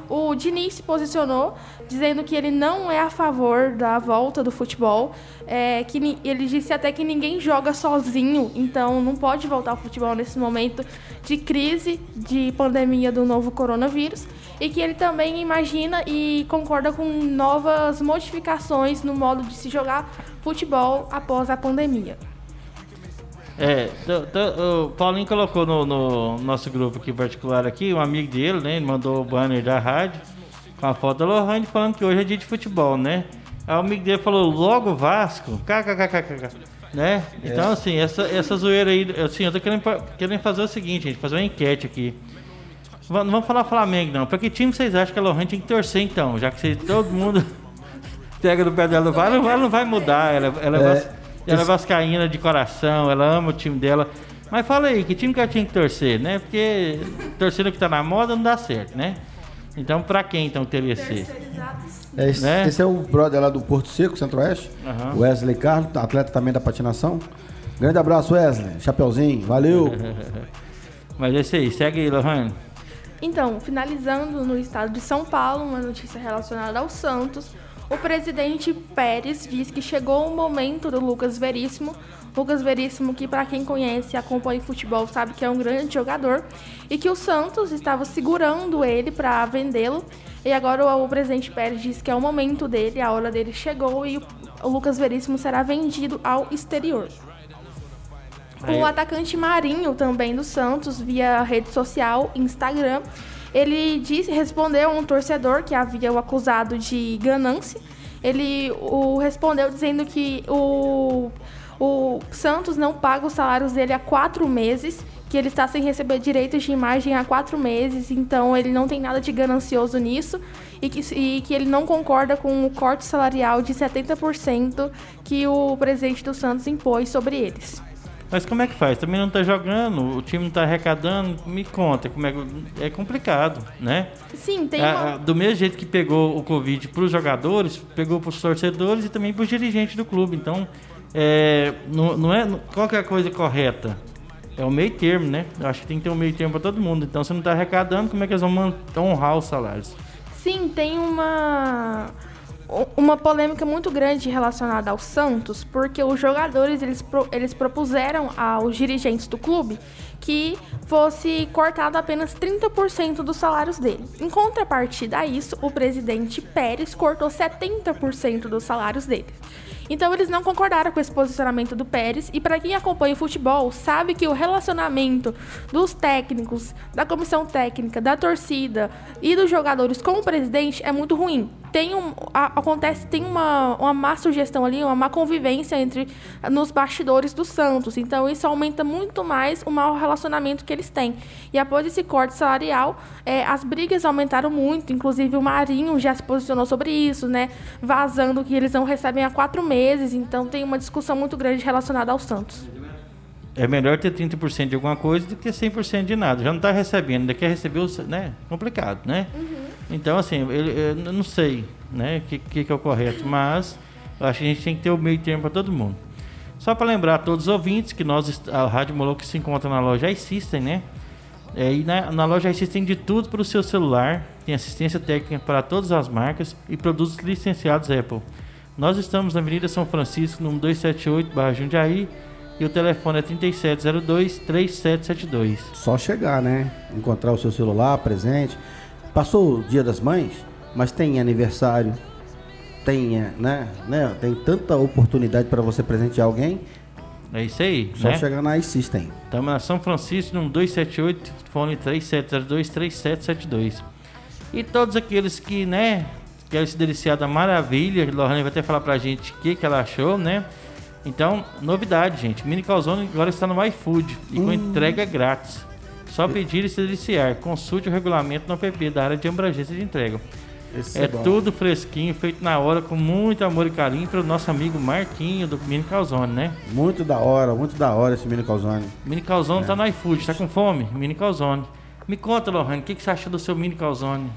Speaker 4: O Diniz se posicionou dizendo que ele não é a favor da volta do futebol, é, que ele disse até que ninguém joga sozinho, então não pode voltar ao futebol nesse momento de crise, de pandemia do novo coronavírus, e que ele também imagina e concorda com novas modificações no modo de se jogar futebol após a pandemia.
Speaker 2: É, o Paulinho colocou no, no nosso grupo aqui particular aqui, um amigo dele, né? Ele mandou o banner da rádio com a foto da Lohane falando que hoje é dia de futebol, né? Aí o amigo dele falou, logo Vasco, kkkk, né? Então, assim, essa, essa zoeira aí, assim, eu tô querendo, querendo fazer o seguinte, gente, fazer uma enquete aqui. Não vamos falar Flamengo, não. Pra que time vocês acham que a Lohane tem que torcer, então? Já que vocês, todo mundo pega no pé dela, vai, não vai, não vai mudar. Ela, ela é,
Speaker 3: É,
Speaker 2: vas- ela é vascaína de coração, ela ama o time dela. Mas fala aí, que time que ela tinha que torcer, né? Porque torcendo que tá na moda não dá certo, né? Então, pra quem então teria ser?
Speaker 3: É, esse,
Speaker 2: Né?
Speaker 3: esse é o brother lá do Porto Seco, Centro-Oeste.
Speaker 2: Aham.
Speaker 3: Wesley Carlos, atleta também da patinação. Grande abraço, Wesley. Chapeuzinho, valeu.
Speaker 2: Mas é isso aí, segue aí, Lohane.
Speaker 4: Então, finalizando no estado de São Paulo, uma notícia relacionada ao Santos, o presidente Pérez diz que chegou o momento do Lucas Veríssimo. Lucas Veríssimo, que para quem conhece e acompanha futebol, sabe que é um grande jogador, e que o Santos estava segurando ele para vendê-lo. E agora o, presidente Pérez diz que é o momento dele, a hora dele chegou e o, o Lucas Veríssimo será vendido ao exterior. O atacante Marinho, também do Santos, via rede social, Instagram, ele disse, respondeu um torcedor que havia o acusado de ganância. Ele o respondeu dizendo que o, o Santos não paga os salários dele há quatro meses, que ele está sem receber direitos de imagem há quatro meses, então ele não tem nada de ganancioso nisso e que, e que ele não concorda com o corte salarial de 70% que o presidente do Santos impôs sobre eles.
Speaker 2: Mas como é que faz? Também não tá jogando, o time não tá arrecadando. Me conta, como é, que- é complicado, né?
Speaker 4: Sim, tem
Speaker 2: Ah,
Speaker 4: uma...
Speaker 2: ah, do mesmo jeito que pegou o Covid para os jogadores, pegou para os torcedores e também para os dirigentes do clube. Então, é, não, não é. Qual que é a coisa correta? É o meio termo, né? Eu acho que tem que ter um meio termo para todo mundo. Então, se não tá arrecadando, como é que eles vão honrar os salários?
Speaker 4: Sim, tem uma uma polêmica muito grande relacionada ao Santos, porque os jogadores eles, eles propuseram aos dirigentes do clube que fosse cortado apenas 30% dos salários dele. Em contrapartida a isso, o presidente Pérez cortou 70% dos salários dele. Então eles não concordaram com esse posicionamento do Pérez. E para quem acompanha o futebol, sabe que o relacionamento dos técnicos, da comissão técnica, da torcida e dos jogadores com o presidente é muito ruim tem um, a, acontece tem uma, uma má sugestão ali, uma má convivência entre nos bastidores do Santos. Então isso aumenta muito mais o mau relacionamento que eles têm. E após esse corte salarial, é, as brigas aumentaram muito. Inclusive o Marinho já se posicionou sobre isso, né? Vazando que eles não recebem há quatro meses. Então tem uma discussão muito grande relacionada ao Santos.
Speaker 2: É melhor ter 30% de alguma coisa do que 100% de nada. Já não está recebendo, ainda quer receber, né? Complicado, né? Uhum. Então, assim, eu, eu, não sei né, o que, que, que, é o correto, mas eu acho que a gente tem que ter o meio termo para todo mundo. Só para lembrar a todos os ouvintes que nós, a Rádio Moloco se encontra na loja iSystem, né? É, e na, na loja iSystem tem de tudo para o seu celular, tem assistência técnica para todas as marcas e produtos licenciados Apple. Nós estamos na Avenida São Francisco, número 278, Barra Jundiaí, e o telefone é 3702-3772.
Speaker 3: Só chegar, né? Encontrar o seu celular presente Passou o Dia das Mães, mas tem aniversário, tem, né, né, tem tanta oportunidade para você presentear alguém.
Speaker 2: É isso aí,
Speaker 3: Só
Speaker 2: né?
Speaker 3: chegar na iSystem.
Speaker 2: Estamos na São Francisco, no 278, fone 3702-3772. E todos aqueles que, né, querem se deliciar da maravilha, Lohane vai até falar pra gente o que, que ela achou, né? Então, novidade, gente. Mini Calzone agora está no iFood e hum. com entrega grátis. Só pedir e se deliciar. Consulte o regulamento no app da área de abrangência de entrega. Esse é, é tudo fresquinho, feito na hora, com muito amor e carinho para o nosso amigo Marquinho do Mini Calzone, né?
Speaker 3: Muito da hora, muito da hora esse Mini Calzone.
Speaker 2: Mini Calzone é. tá no iFood, tá com fome? Mini Calzone. Me conta, Lohane, o que, que você achou do seu Mini Calzone?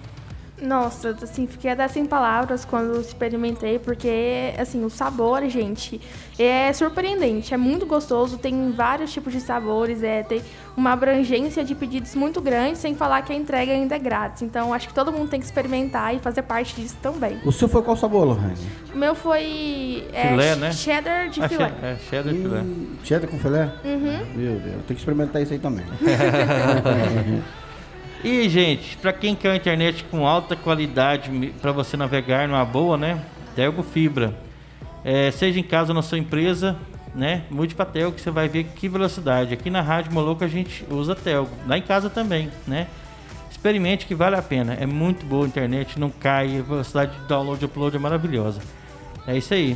Speaker 4: Nossa, assim, fiquei até sem palavras quando experimentei, porque, assim, o sabor, gente, é surpreendente, é muito gostoso, tem vários tipos de sabores, é, tem uma abrangência de pedidos muito grande, sem falar que a entrega ainda é grátis. Então, acho que todo mundo tem que experimentar e fazer parte disso também.
Speaker 3: O seu foi qual sabor, Lohane?
Speaker 4: O meu foi
Speaker 2: é, filé, né?
Speaker 4: cheddar de ah, filé.
Speaker 2: É, cheddar de filé.
Speaker 3: Hum, cheddar com filé?
Speaker 4: Uhum.
Speaker 3: Meu Deus, tem que experimentar isso aí também.
Speaker 2: E, gente, para quem quer uma internet com alta qualidade para você navegar numa boa, né? Telgo Fibra. É, seja em casa ou na sua empresa, né? Mude para Telgo que você vai ver que velocidade. Aqui na Rádio Moloco a gente usa Telgo. Lá em casa também, né? Experimente que vale a pena. É muito boa a internet, não cai, a velocidade de download e upload é maravilhosa. É isso aí.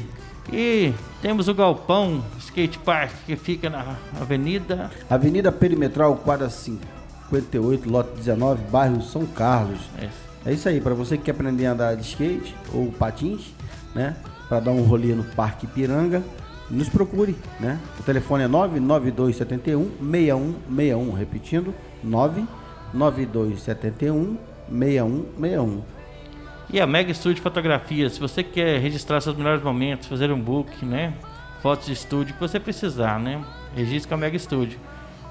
Speaker 2: E temos o Galpão Skate Park que fica na Avenida
Speaker 3: Avenida Perimetral, quadra 5 58, lote 19, bairro São Carlos. É, é isso aí, para você que quer aprender a andar de skate ou patins, né? Para dar um rolê no Parque Piranga, nos procure, né? O telefone é 99271 6161, repetindo, 99271 6161.
Speaker 2: E a Mega Studio Fotografia, se você quer registrar seus melhores momentos, fazer um book, né? Fotos de estúdio que você precisar, né? Registre com a Mega Studio.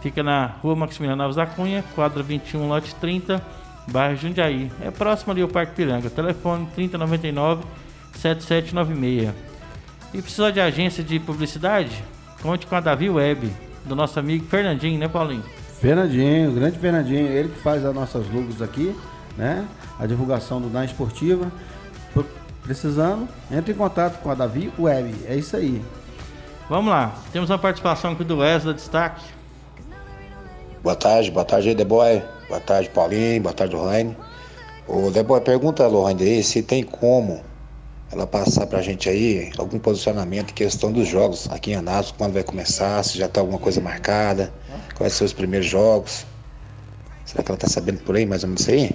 Speaker 2: Fica na rua Maximiliano Alves da Cunha, quadra 21, lote 30, bairro Jundiaí. É próximo ali ao Parque Piranga. Telefone 3099 7796. E precisa de agência de publicidade? Conte com a Davi Web, do nosso amigo Fernandinho, né, Paulinho?
Speaker 3: Fernandinho, grande Fernandinho, ele que faz as nossas logos aqui, né? A divulgação do Na Esportiva. Precisando, entre em contato com a Davi Web. É isso aí.
Speaker 2: Vamos lá, temos uma participação aqui do Wesley Destaque.
Speaker 11: Boa tarde, boa tarde aí, Deboy. Boa tarde, Paulinho. Boa tarde, Lohane. Ô, Deboy, pergunta a Lohane aí se tem como ela passar pra gente aí algum posicionamento em questão dos jogos aqui em Anápolis, quando vai começar, se já tá alguma coisa marcada, quais são os primeiros jogos. Será que ela tá sabendo por aí mais ou menos isso aí?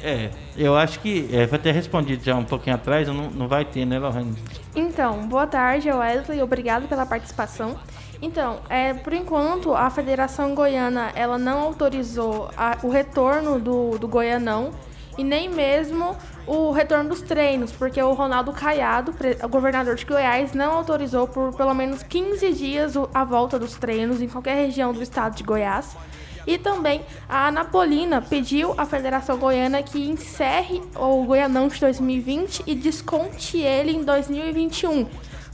Speaker 2: É, eu acho que é, vai ter respondido já um pouquinho atrás, não, não vai ter, né, Lohane?
Speaker 4: Então, boa tarde, Wesley, obrigado pela participação. Então, é, por enquanto, a Federação Goiana ela não autorizou a, o retorno do, do Goianão e nem mesmo o retorno dos treinos, porque o Ronaldo Caiado, o governador de Goiás, não autorizou por pelo menos 15 dias a volta dos treinos em qualquer região do estado de Goiás. E também a Anapolina pediu à Federação Goiana que encerre o Goianão de 2020 e desconte ele em 2021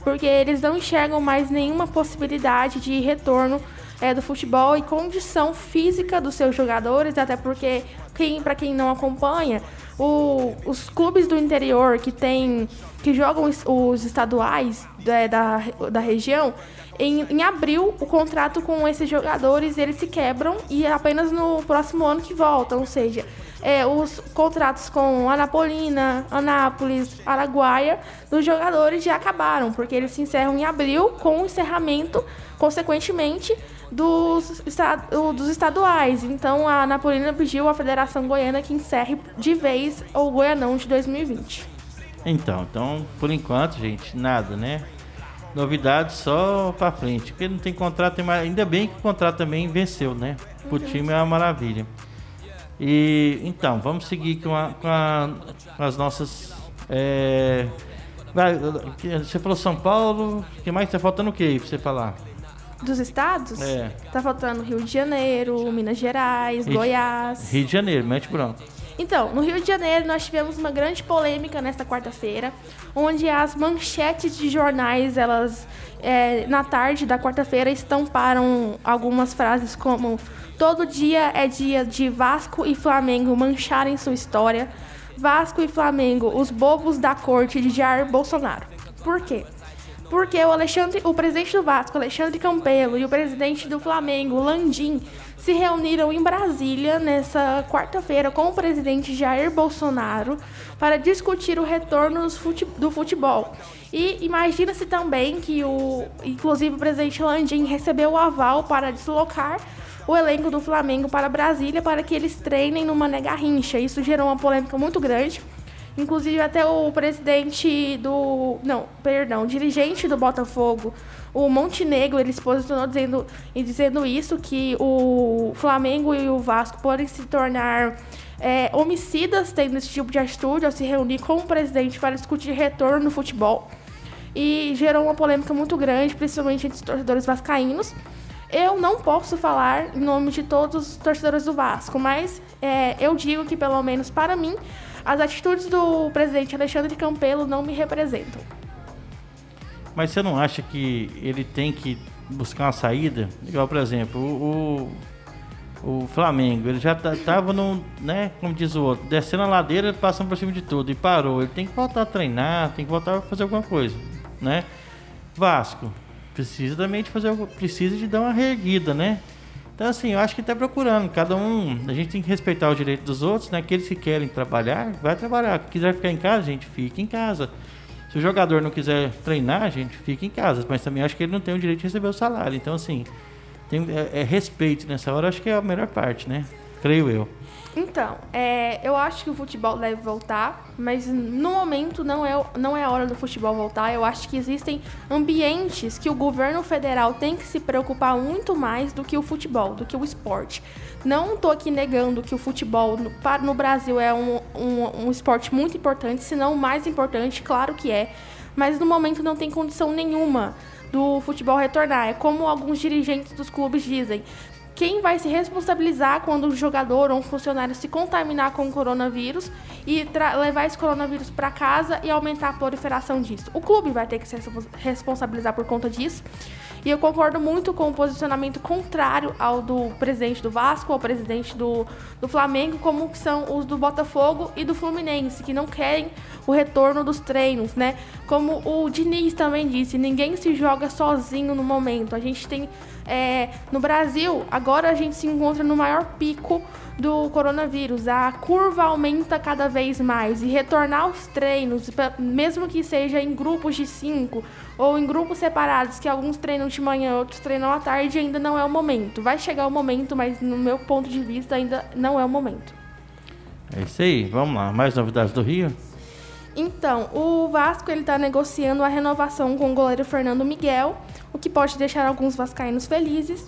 Speaker 4: porque eles não enxergam mais nenhuma possibilidade de retorno é, do futebol e condição física dos seus jogadores, até porque quem, para quem não acompanha, o, os clubes do interior que tem que jogam os, estaduais da, da, da região, em, em, abril, o contrato com esses jogadores eles se quebram e é apenas no próximo ano que voltam. Ou seja, é, os contratos com Anapolina, Anápolis, Araguaia dos jogadores já acabaram, porque eles se encerram em abril com o encerramento, consequentemente, dos, dos estaduais. Então a Anapolina pediu à Federação Goiana que encerre de vez o Goianão de 2020.
Speaker 2: Então, então, por enquanto, gente, nada, né? Novidades só pra frente. Porque não tem contrato, tem mais... ainda bem que o contrato também venceu, né? O time é uma maravilha. E então, vamos seguir com, a, com, a, com as nossas. É... Você falou São Paulo, o que mais tá faltando o que pra você falar?
Speaker 4: Dos estados?
Speaker 2: É.
Speaker 4: Tá faltando Rio de Janeiro, Minas Gerais, Rio Goiás.
Speaker 2: Rio de Janeiro, mete branco.
Speaker 4: Então, no Rio de Janeiro nós tivemos uma grande polêmica nesta quarta-feira, onde as manchetes de jornais, elas é, na tarde da quarta-feira estamparam algumas frases como todo dia é dia de Vasco e Flamengo mancharem sua história, Vasco e Flamengo, os bobos da corte de Jair Bolsonaro. Por quê? Porque o Alexandre, o presidente do Vasco, Alexandre Campelo, e o presidente do Flamengo, Landim, se reuniram em Brasília nessa quarta-feira com o presidente Jair Bolsonaro para discutir o retorno do futebol. E imagina-se também que o, inclusive o presidente Landim recebeu o aval para deslocar o elenco do Flamengo para Brasília para que eles treinem no Mané Garrincha. Isso gerou uma polêmica muito grande. Inclusive até o presidente do. Não, perdão, dirigente do Botafogo, o Montenegro, ele se posicionou dizendo, dizendo isso, que o Flamengo e o Vasco podem se tornar é, homicidas tendo esse tipo de atitude ao se reunir com o presidente para discutir retorno no futebol. E gerou uma polêmica muito grande, principalmente entre os torcedores vascaínos. Eu não posso falar em nome de todos os torcedores do Vasco, mas é, eu digo que, pelo menos para mim, as atitudes do presidente Alexandre Campelo não me representam.
Speaker 2: Mas você não acha que ele tem que buscar uma saída? Igual, por exemplo, o, o, o Flamengo, ele já estava tá, no, né, como diz o outro, descendo a ladeira, passando por cima de tudo e parou. Ele tem que voltar a treinar, tem que voltar a fazer alguma coisa, né? Vasco, precisa também de fazer, precisa de dar uma reerguida, né? Então, assim, eu acho que está procurando. Cada um, a gente tem que respeitar o direito dos outros, né? Aqueles que querem trabalhar, vai trabalhar. Se quiser ficar em casa, gente, fica em casa. Se o jogador não quiser treinar, gente, fica em casa. Mas também acho que ele não tem o direito de receber o salário. Então, assim, tem, é, é respeito nessa hora, acho que é a melhor parte, né? Creio eu.
Speaker 4: Então, é, eu acho que o futebol deve voltar, mas no momento não é, não é a hora do futebol voltar. Eu acho que existem ambientes que o governo federal tem que se preocupar muito mais do que o futebol, do que o esporte. Não estou aqui negando que o futebol no, no Brasil é um, um, um esporte muito importante, se não o mais importante, claro que é, mas no momento não tem condição nenhuma do futebol retornar. É como alguns dirigentes dos clubes dizem: quem vai se responsabilizar quando um jogador ou um funcionário se contaminar com o coronavírus e levar esse coronavírus para casa e aumentar a proliferação disso. O clube vai ter que se responsabilizar por conta disso. E eu concordo muito com o posicionamento contrário ao do presidente do Vasco, ao presidente do, do Flamengo, como são os do Botafogo e do Fluminense, que não querem o retorno dos treinos, né? Como o Diniz também disse, ninguém se joga sozinho no momento. A gente tem é, no Brasil, agora a gente se encontra no maior pico do coronavírus. A curva aumenta cada vez mais e retornar aos treinos, mesmo que seja em grupos de cinco ou em grupos separados, que alguns treinam de manhã, outros treinam à tarde, ainda não é o momento. Vai chegar o momento, mas no meu ponto de vista ainda não é o momento.
Speaker 2: É isso aí, vamos lá. Mais novidades do Rio?
Speaker 4: Então, o Vasco ele está negociando a renovação com o goleiro Fernando Miguel, o que pode deixar alguns vascaínos felizes.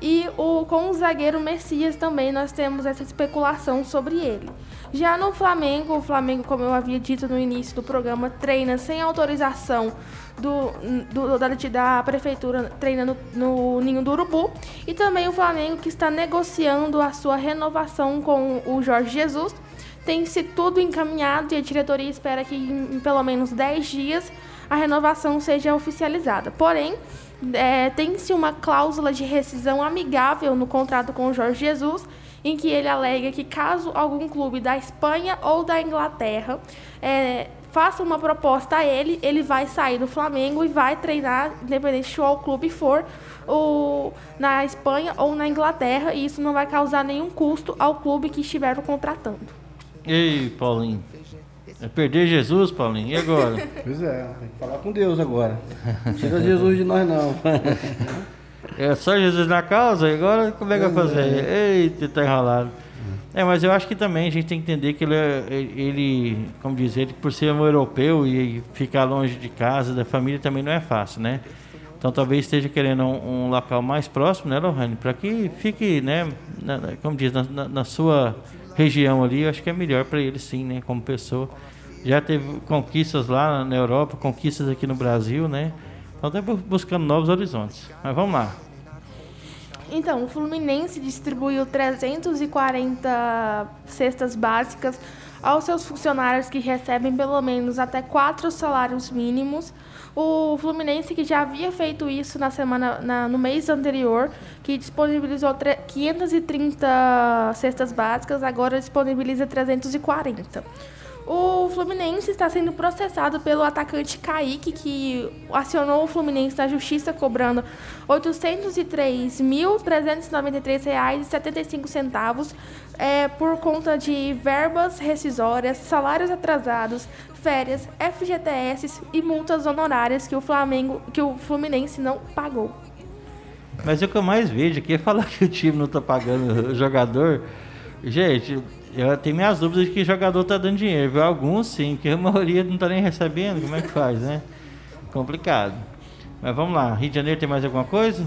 Speaker 4: E o, com o zagueiro Messias também nós temos essa especulação sobre ele. Já no Flamengo, o Flamengo, como eu havia dito no início do programa, treina sem autorização do, do da, da, prefeitura, treina no, no Ninho do Urubu. E também o Flamengo que está negociando a sua renovação com o Jorge Jesus tem-se tudo encaminhado e a diretoria espera que em pelo menos 10 dias a renovação seja oficializada. Porém, é, tem-se uma cláusula de rescisão amigável no contrato com o Jorge Jesus em que ele alega que caso algum clube da Espanha ou da Inglaterra é, faça uma proposta a ele, ele vai sair do Flamengo e vai treinar, independente de qual clube for, na Espanha ou na Inglaterra, e isso não vai causar nenhum custo ao clube que estiver contratando.
Speaker 2: Ei, Paulinho. É perder Jesus, Paulinho? E agora?
Speaker 3: Pois é, tem que falar com Deus agora. Tira Jesus de nós não.
Speaker 2: É só Jesus na causa? E agora como é que vai fazer? Eita, tá enrolado. É, mas eu acho que também a gente tem que entender que ele, é, ele como dizer, ele por ser um europeu e ficar longe de casa, da família, também não é fácil, né? Então talvez esteja querendo um, um local mais próximo, né, Lohane? Para que fique, né, na- como diz, na, na- na sua região ali, acho que é melhor para ele sim, né, como pessoa. Já teve conquistas lá na Europa, conquistas aqui no Brasil, né? Então tá bu- buscando novos horizontes. Mas vamos lá.
Speaker 4: Então, o Fluminense distribuiu 340 cestas básicas aos seus funcionários que recebem pelo menos até quatro salários mínimos. O Fluminense que já havia feito isso na semana, na- no mês anterior, que disponibilizou tre- 530 cestas básicas, agora disponibiliza 340. O Fluminense está sendo processado pelo atacante Kaique, que acionou o Fluminense na justiça cobrando R$ 803.393,75 é, por conta de verbas rescisórias, salários atrasados, férias, FGTS e multas honorárias que o Flamengo, que o Fluminense não pagou.
Speaker 2: Mas o que eu mais vejo aqui é falar que o time não tá pagando o jogador. Gente, eu tenho minhas dúvidas de que jogador tá dando dinheiro. Viu? Alguns sim, porque a maioria não tá nem recebendo. Como é que faz, né? Complicado. Mas vamos lá. Rio de Janeiro tem mais alguma coisa?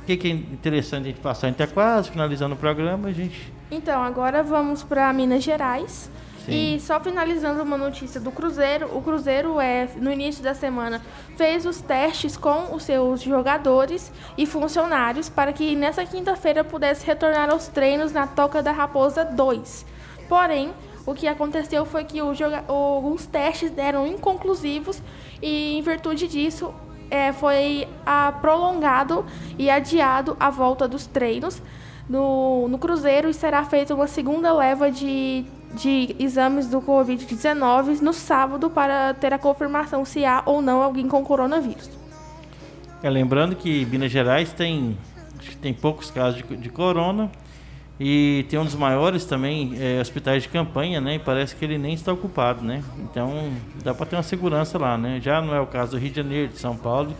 Speaker 2: O que, que é interessante a gente passar? A gente tá quase finalizando o programa, a gente.
Speaker 4: Então, agora vamos para Minas Gerais.
Speaker 2: Sim.
Speaker 4: E só finalizando uma notícia do Cruzeiro, o Cruzeiro é no início da semana fez os testes com os seus jogadores e funcionários para que nessa quinta-feira pudesse retornar aos treinos na Toca da Raposa 2. Porém, o que aconteceu foi que alguns testes deram inconclusivos e em virtude disso é, foi ah, prolongado e adiado a volta dos treinos no, no Cruzeiro e será feita uma segunda leva de, de exames do Covid-19 no sábado para ter a confirmação se há ou não alguém com coronavírus.
Speaker 2: É, lembrando que Minas Gerais tem, tem poucos casos de, de corona e tem um dos maiores também é, hospitais de campanha, né? E parece que ele nem está ocupado, né? Então dá para ter uma segurança lá, né? Já não é o caso do Rio de Janeiro, de São Paulo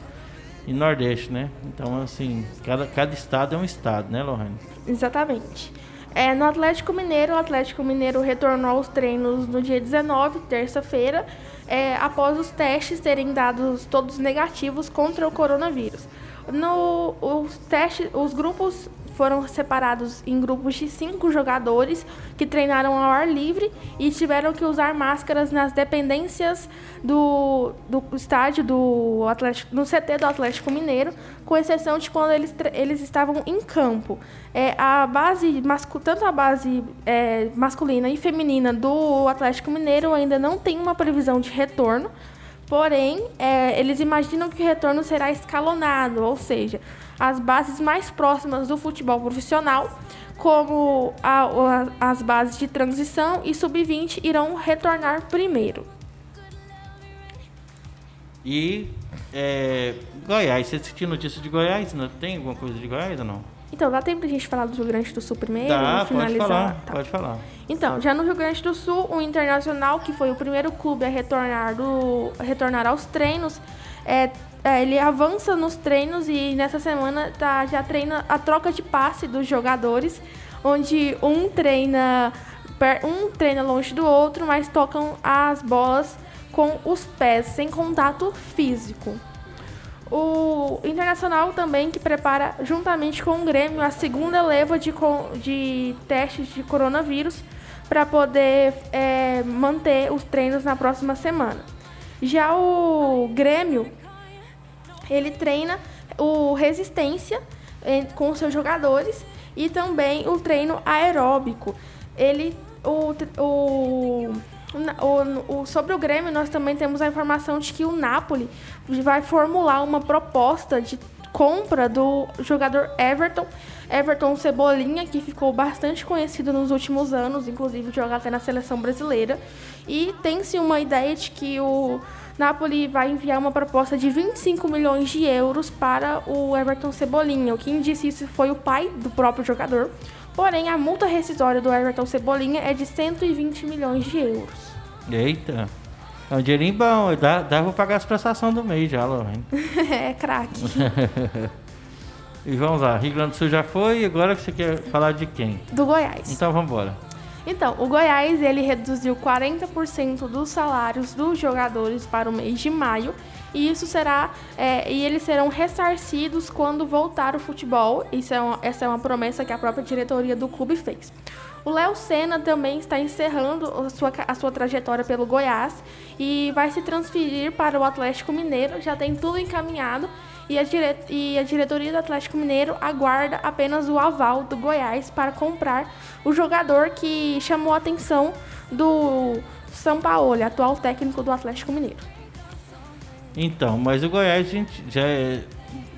Speaker 2: e Nordeste, né? Então assim, cada, cada estado é um estado, né, Lohane?
Speaker 4: Exatamente. É, no Atlético Mineiro, o Atlético Mineiro retornou aos treinos no dia 19, terça-feira, é, após os testes serem dados todos negativos contra o coronavírus. No, os, testes, os grupos foram separados em grupos de cinco jogadores que treinaram ao ar livre e tiveram que usar máscaras nas dependências do, do estádio do Atlético, no CT do Atlético Mineiro, com exceção de quando eles, eles estavam em campo. É, a base, tanto a base é, masculina e feminina do Atlético Mineiro ainda não tem uma previsão de retorno, Porém, é, eles imaginam que o retorno será escalonado, ou seja, as bases mais próximas do futebol profissional, como a- as bases de transição e sub-20, irão retornar primeiro.
Speaker 2: E é, Goiás, você assistiu notícia de Goiás? Não tem alguma coisa de Goiás ou não?
Speaker 4: Então, dá tempo de a gente falar do Rio Grande do Sul primeiro?
Speaker 2: Dá,
Speaker 4: e
Speaker 2: pode
Speaker 4: finalizar?
Speaker 2: falar,
Speaker 4: Tá.
Speaker 2: pode falar.
Speaker 4: Então, já no Rio Grande do Sul, o Internacional, que foi o primeiro clube a retornar, do, a retornar aos treinos, é, é, ele avança nos treinos e nessa semana tá, já treina a troca de passe dos jogadores, onde um treina, um treina longe do outro, mas tocam as bolas com os pés, sem contato físico. O Internacional também que prepara, juntamente com o Grêmio, a segunda leva de, de testes de coronavírus para poder é, manter os treinos na próxima semana. Já o Grêmio, ele treina o resistência com seus jogadores e também o treino aeróbico. Ele, o, o, o, o- sobre o Grêmio, nós também temos a informação de que o Napoli vai formular uma proposta de compra do jogador Everton. Everton Cebolinha, que ficou bastante conhecido nos últimos anos, inclusive joga até na seleção brasileira. E tem-se uma ideia de que o Napoli vai enviar uma proposta de 25 milhões de euros para o Everton Cebolinha. Quem disse isso foi o pai do próprio jogador. Porém, a multa rescisória do Everton Cebolinha é de 120 milhões de euros.
Speaker 2: Eita. É um dinheirinho bom, dá, dá pra pagar as prestações do mês já, Lorraine.
Speaker 4: é, craque.
Speaker 2: e vamos lá, Rio Grande do Sul já foi, agora você quer falar de quem?
Speaker 4: Do Goiás.
Speaker 2: Então vamos embora.
Speaker 4: Então, o Goiás ele reduziu 40% dos salários dos jogadores para o mês de maio e isso será é, e eles serão ressarcidos quando voltar o futebol. Isso é uma, essa é uma promessa que a própria diretoria do clube fez. O Léo Senna também está encerrando a sua, a sua trajetória pelo Goiás e vai se transferir para o Atlético Mineiro. Já tem tudo encaminhado e a, dire... e a diretoria do Atlético Mineiro aguarda apenas o aval do Goiás para comprar o jogador que chamou a atenção do São Paulo, atual técnico do Atlético Mineiro.
Speaker 2: Então, mas o Goiás, gente, já é,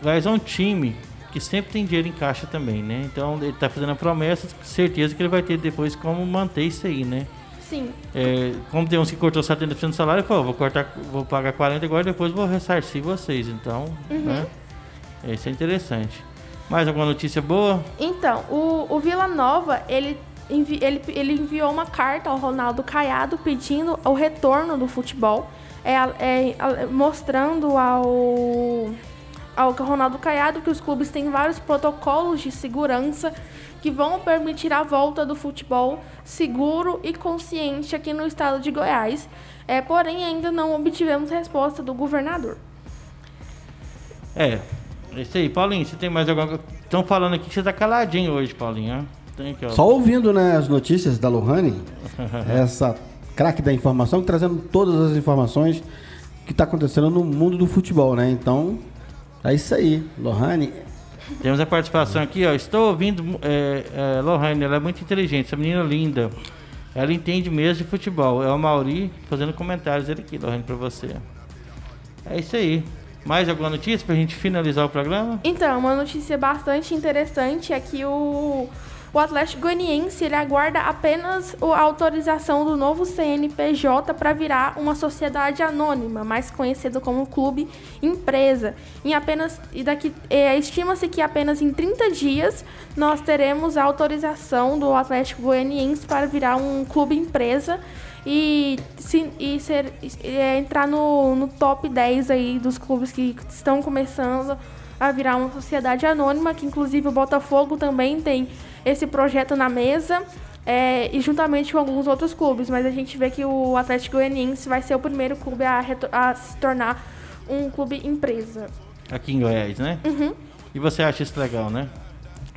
Speaker 2: o Goiás é um time que sempre tem dinheiro em caixa também, né? Então ele tá fazendo a promessa, certeza que ele vai ter depois como manter isso aí, né?
Speaker 4: Sim.
Speaker 2: É, como tem uns que cortou 70% do salário, falou, vou cortar, vou pagar 40 agora depois vou ressarcir vocês. Então, uhum. né? Isso é interessante. Mais alguma notícia boa?
Speaker 4: Então, o, o Vila Nova, ele, envi, ele, ele enviou uma carta ao Ronaldo Caiado pedindo o retorno do futebol, é, é, mostrando ao ao Ronaldo Caiado que os clubes têm vários protocolos de segurança que vão permitir a volta do futebol seguro e consciente aqui no estado de Goiás. É, porém, ainda não obtivemos resposta do governador.
Speaker 2: É, é isso aí. Paulinho, você tem mais alguma coisa? Estão falando aqui que você está caladinho hoje, Paulinho.
Speaker 3: Aqui, Só ouvindo né, as notícias da Lohane, essa craque da informação, trazendo todas as informações que está acontecendo no mundo do futebol, né? Então, é isso aí, Lohane.
Speaker 2: Temos a participação aqui, ó. Estou ouvindo é, é, Lohane, ela é muito inteligente, essa menina linda. Ela entende mesmo de futebol. É o Mauri fazendo comentários dele aqui, Lohane, para você. É isso aí. Mais alguma notícia para a gente finalizar o programa?
Speaker 4: Então, uma notícia bastante interessante é que o o Atlético Goianiense ele aguarda apenas a autorização do novo CNPJ para virar uma sociedade anônima, mais conhecido como clube empresa. Em apenas e daqui é, estima-se que apenas em 30 dias nós teremos a autorização do Atlético Goianiense para virar um clube empresa e, se, e ser, entrar no, no top 10 aí dos clubes que estão começando a virar uma sociedade anônima, que inclusive o Botafogo também tem esse projeto na mesa. É, e juntamente com alguns outros clubes, mas a gente vê que o Atlético Goianiense vai ser o primeiro clube a, a se tornar um clube empresa.
Speaker 2: Aqui em Goiás, né?
Speaker 4: Uhum.
Speaker 2: E você acha isso legal, né?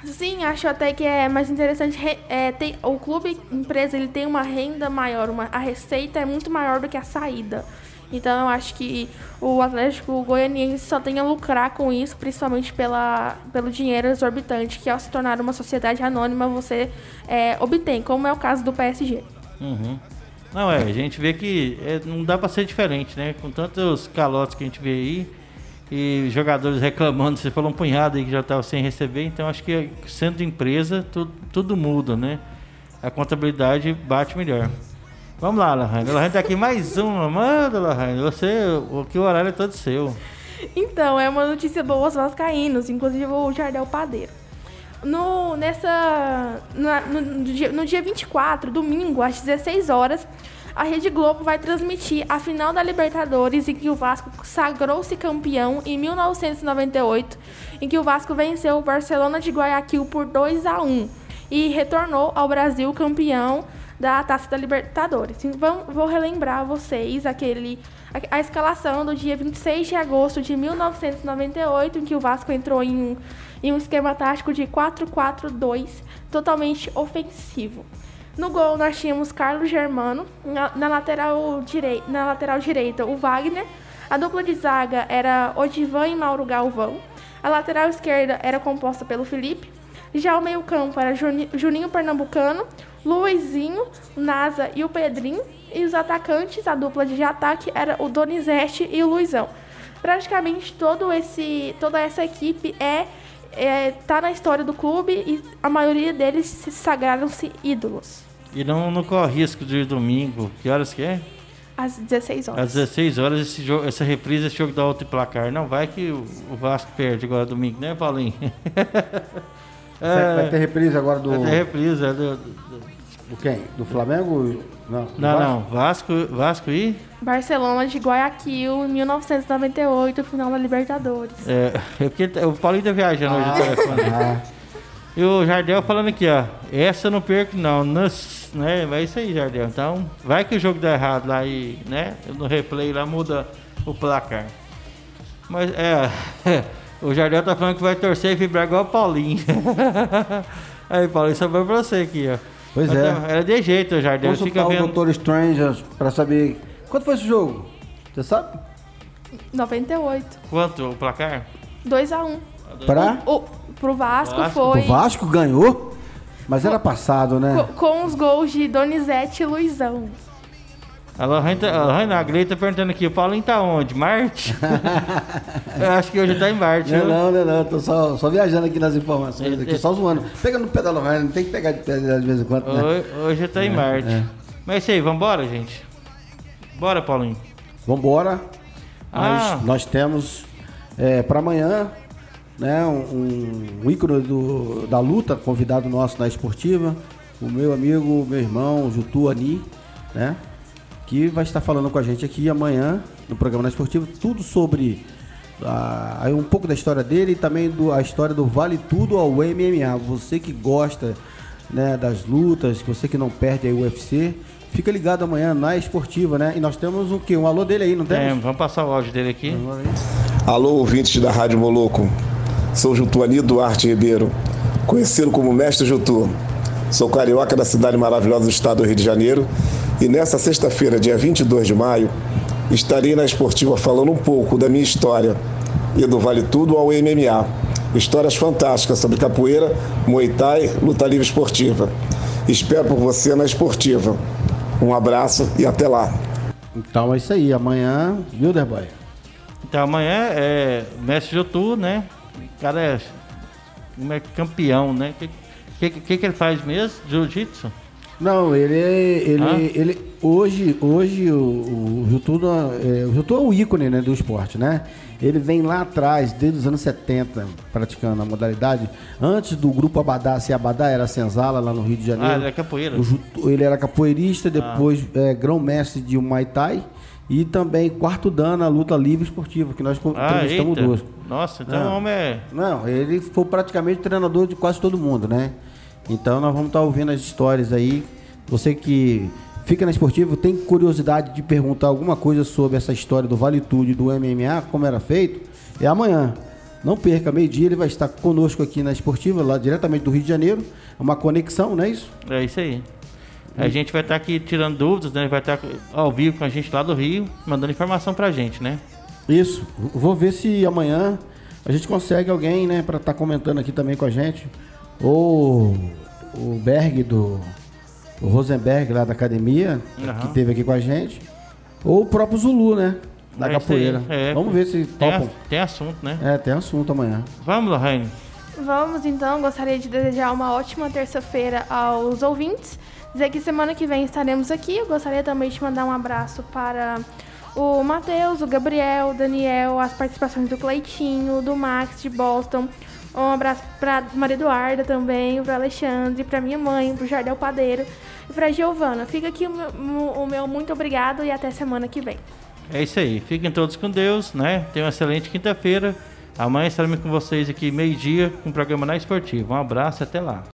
Speaker 4: Sim, acho até que é mais interessante. É, tem, o clube empresa ele tem uma renda maior, uma, a receita é muito maior do que a saída. Então eu acho que o Atlético Goianiense só tem a lucrar com isso, principalmente pela, pelo dinheiro exorbitante que ao se tornar uma sociedade anônima você é, obtém, como é o caso do PSG.
Speaker 2: Uhum. Não, é, a gente vê que é, não dá para ser diferente, né? Com tantos calotes que a gente vê aí e jogadores reclamando, você falou um punhado aí que já estava sem receber, então acho que sendo empresa tudo, tudo muda, né? A contabilidade bate melhor. Vamos lá, Lohane. Lohane tá aqui mais uma. Manda, Lohane. Você, o que o horário é todo seu.
Speaker 4: Então, é uma notícia boa aos vascaínos, inclusive o Jardel Padeiro. No, nessa, no, no, dia, no dia 24, domingo, às 16 horas, a Rede Globo vai transmitir a final da Libertadores em que o Vasco sagrou-se campeão em 1998, em que o Vasco venceu o Barcelona de Guayaquil por 2 a 1 e retornou ao Brasil campeão da Taça da Libertadores. Então, vou relembrar a vocês aquele, a, a, escalação do dia 26 de agosto de 1998, em que o Vasco entrou em um, em um esquema tático de 4-4-2, totalmente ofensivo. No gol nós tínhamos Carlos Germano, na, na, lateral direi, na lateral direita o Wagner, a dupla de zaga era Odivan e Mauro Galvão, a lateral esquerda era composta pelo Felipe, já o meio-campo era Juninho Pernambucano, Luizinho, Nasa e o Pedrinho. E os atacantes, a dupla de ataque era o Donizete e o Luizão. praticamente todo esse, toda essa equipe é, é tá na história do clube e a maioria deles se sagraram-se ídolos.
Speaker 2: E não, não corre risco de domingo. Que horas que é?
Speaker 4: Às 16 horas.
Speaker 2: Às 16 horas, esse jogo, essa reprise, esse jogo da outro placar. Não vai que o, o Vasco perde agora domingo, né, Paulinho?
Speaker 3: É, vai ter reprise agora do.
Speaker 2: Vai ter reprise. É do, do,
Speaker 3: do quem? Do Flamengo?
Speaker 2: Não, não, não. Vasco, Vasco e.
Speaker 4: Barcelona de Guayaquil, em 1998, final da Libertadores.
Speaker 2: É, é porque o Paulinho tá viajando ah, hoje no telefone. Ah. E o Jardel falando aqui, ó. Essa eu não perco, não. Nos, né? Vai isso aí, Jardel. Então, vai que o jogo dá errado lá e, né? No replay lá muda o placar. Mas, é. O Jardel tá falando que vai torcer e vibrar igual o Paulinho. aí, Paulinho, só foi pra você aqui, ó.
Speaker 3: Pois Mas, é.
Speaker 2: Era de jeito, Jardel.
Speaker 3: Consultar Fica vendo... o Doutor Strange pra saber... Quanto foi esse jogo? Você sabe?
Speaker 4: 98.
Speaker 2: Quanto o placar?
Speaker 4: 2x1. Um.
Speaker 3: Pra?
Speaker 4: O, pro Vasco, Vasco, foi...
Speaker 3: O Vasco ganhou? Mas era passado, né?
Speaker 4: Com, com os gols de Donizete e Luizão.
Speaker 2: A Lohane, a Lohane, a Grey tá perguntando aqui, o Paulinho tá onde? Marte? eu acho que hoje tá em Marte.
Speaker 3: Não, não, não, não, tô só, só viajando aqui nas informações, aqui, só zoando. Pega no pé da Lohane, não tem que pegar de pé de vez em quando, né?
Speaker 2: Hoje, hoje tá em é, Marte. É. Mas é isso aí, vambora, gente? Bora, Paulinho.
Speaker 3: Vambora. Ah. Nós, nós temos é, para amanhã né, um, um ícone do, da luta, convidado nosso na esportiva, o meu amigo, meu irmão, Jutu Ani, né? Que vai estar falando com a gente aqui amanhã no programa na Esportivo, tudo sobre a, um pouco da história dele e também do, a história do Vale Tudo ao MMA. Você que gosta né, das lutas, você que não perde a UFC, fica ligado amanhã na Esportiva, né? E nós temos um que um alô dele aí, não temos?
Speaker 2: Tem, vamos passar o áudio dele aqui.
Speaker 12: Alô, ouvintes da Rádio Moloco. Sou Jutuani Duarte Ribeiro, conhecido como Mestre Jutu. Sou carioca da cidade maravilhosa do estado do Rio de Janeiro e nessa sexta-feira, dia 22 de maio, estarei na Esportiva falando um pouco da minha história e do Vale Tudo ao MMA. Histórias fantásticas sobre capoeira, muay thai, luta livre esportiva. Espero por você na Esportiva. Um abraço e até lá.
Speaker 3: Então é isso aí. Amanhã, viu, Derboy?
Speaker 2: Então amanhã é mestre Jotu, né? O cara é, é campeão, né? O que, que, que ele faz mesmo? Jiu-jitsu?
Speaker 3: Não, ele ele, ah? ele hoje hoje o, o Jutu é, o Jutu é o ícone né, do esporte, né? Ele vem lá atrás, desde os anos 70, praticando a modalidade. Antes do grupo Abadá, se Abadá era Senzala lá no Rio de Janeiro. Ah,
Speaker 2: ele era capoeira.
Speaker 3: Jutu, ele era capoeirista, depois ah. é, grão-mestre de Muay Thai e também quarto dan na luta livre esportiva, que nós
Speaker 2: ah, entrevistamos duas. Nossa, então não, o homem é.
Speaker 3: Não, ele foi praticamente treinador de quase todo mundo, né? Então nós vamos estar ouvindo as histórias aí. Você que fica na esportiva, tem curiosidade de perguntar alguma coisa sobre essa história do Vale Tudo do MMA, como era feito, é amanhã. Não perca, meio-dia ele vai estar conosco aqui na esportiva, lá diretamente do Rio de Janeiro. É uma conexão, não é isso?
Speaker 2: É isso aí. A gente vai estar aqui tirando dúvidas, né? Vai estar ao vivo com a gente lá do Rio, mandando informação pra gente, né?
Speaker 3: Isso. Vou ver se amanhã a gente consegue alguém, né, para estar tá comentando aqui também com a gente ou o Berg do o Rosenberg lá da academia, uhum. que teve aqui com a gente, ou o próprio Zulu, né? Da é capoeira. É, Vamos ver se
Speaker 2: tem, topam. Tem assunto, né?
Speaker 3: É, tem assunto amanhã.
Speaker 2: Vamos, Lorraine.
Speaker 4: Vamos então, gostaria de desejar uma ótima terça-feira aos ouvintes. Dizer que semana que vem estaremos aqui. Eu gostaria também de mandar um abraço para o Matheus, o Gabriel, o Daniel, as participações do Cleitinho, do Max de Boston, um abraço para Maria Eduarda também, para Alexandre, para minha mãe, para o Jardel Padeiro e para Giovana. Fica aqui o meu, o meu muito obrigado e até semana que vem.
Speaker 2: É isso aí. Fiquem todos com Deus, né? Tenham uma excelente quinta-feira. Amanhã estaremos com vocês aqui meio-dia com o programa na Esportiva. Um abraço e até lá.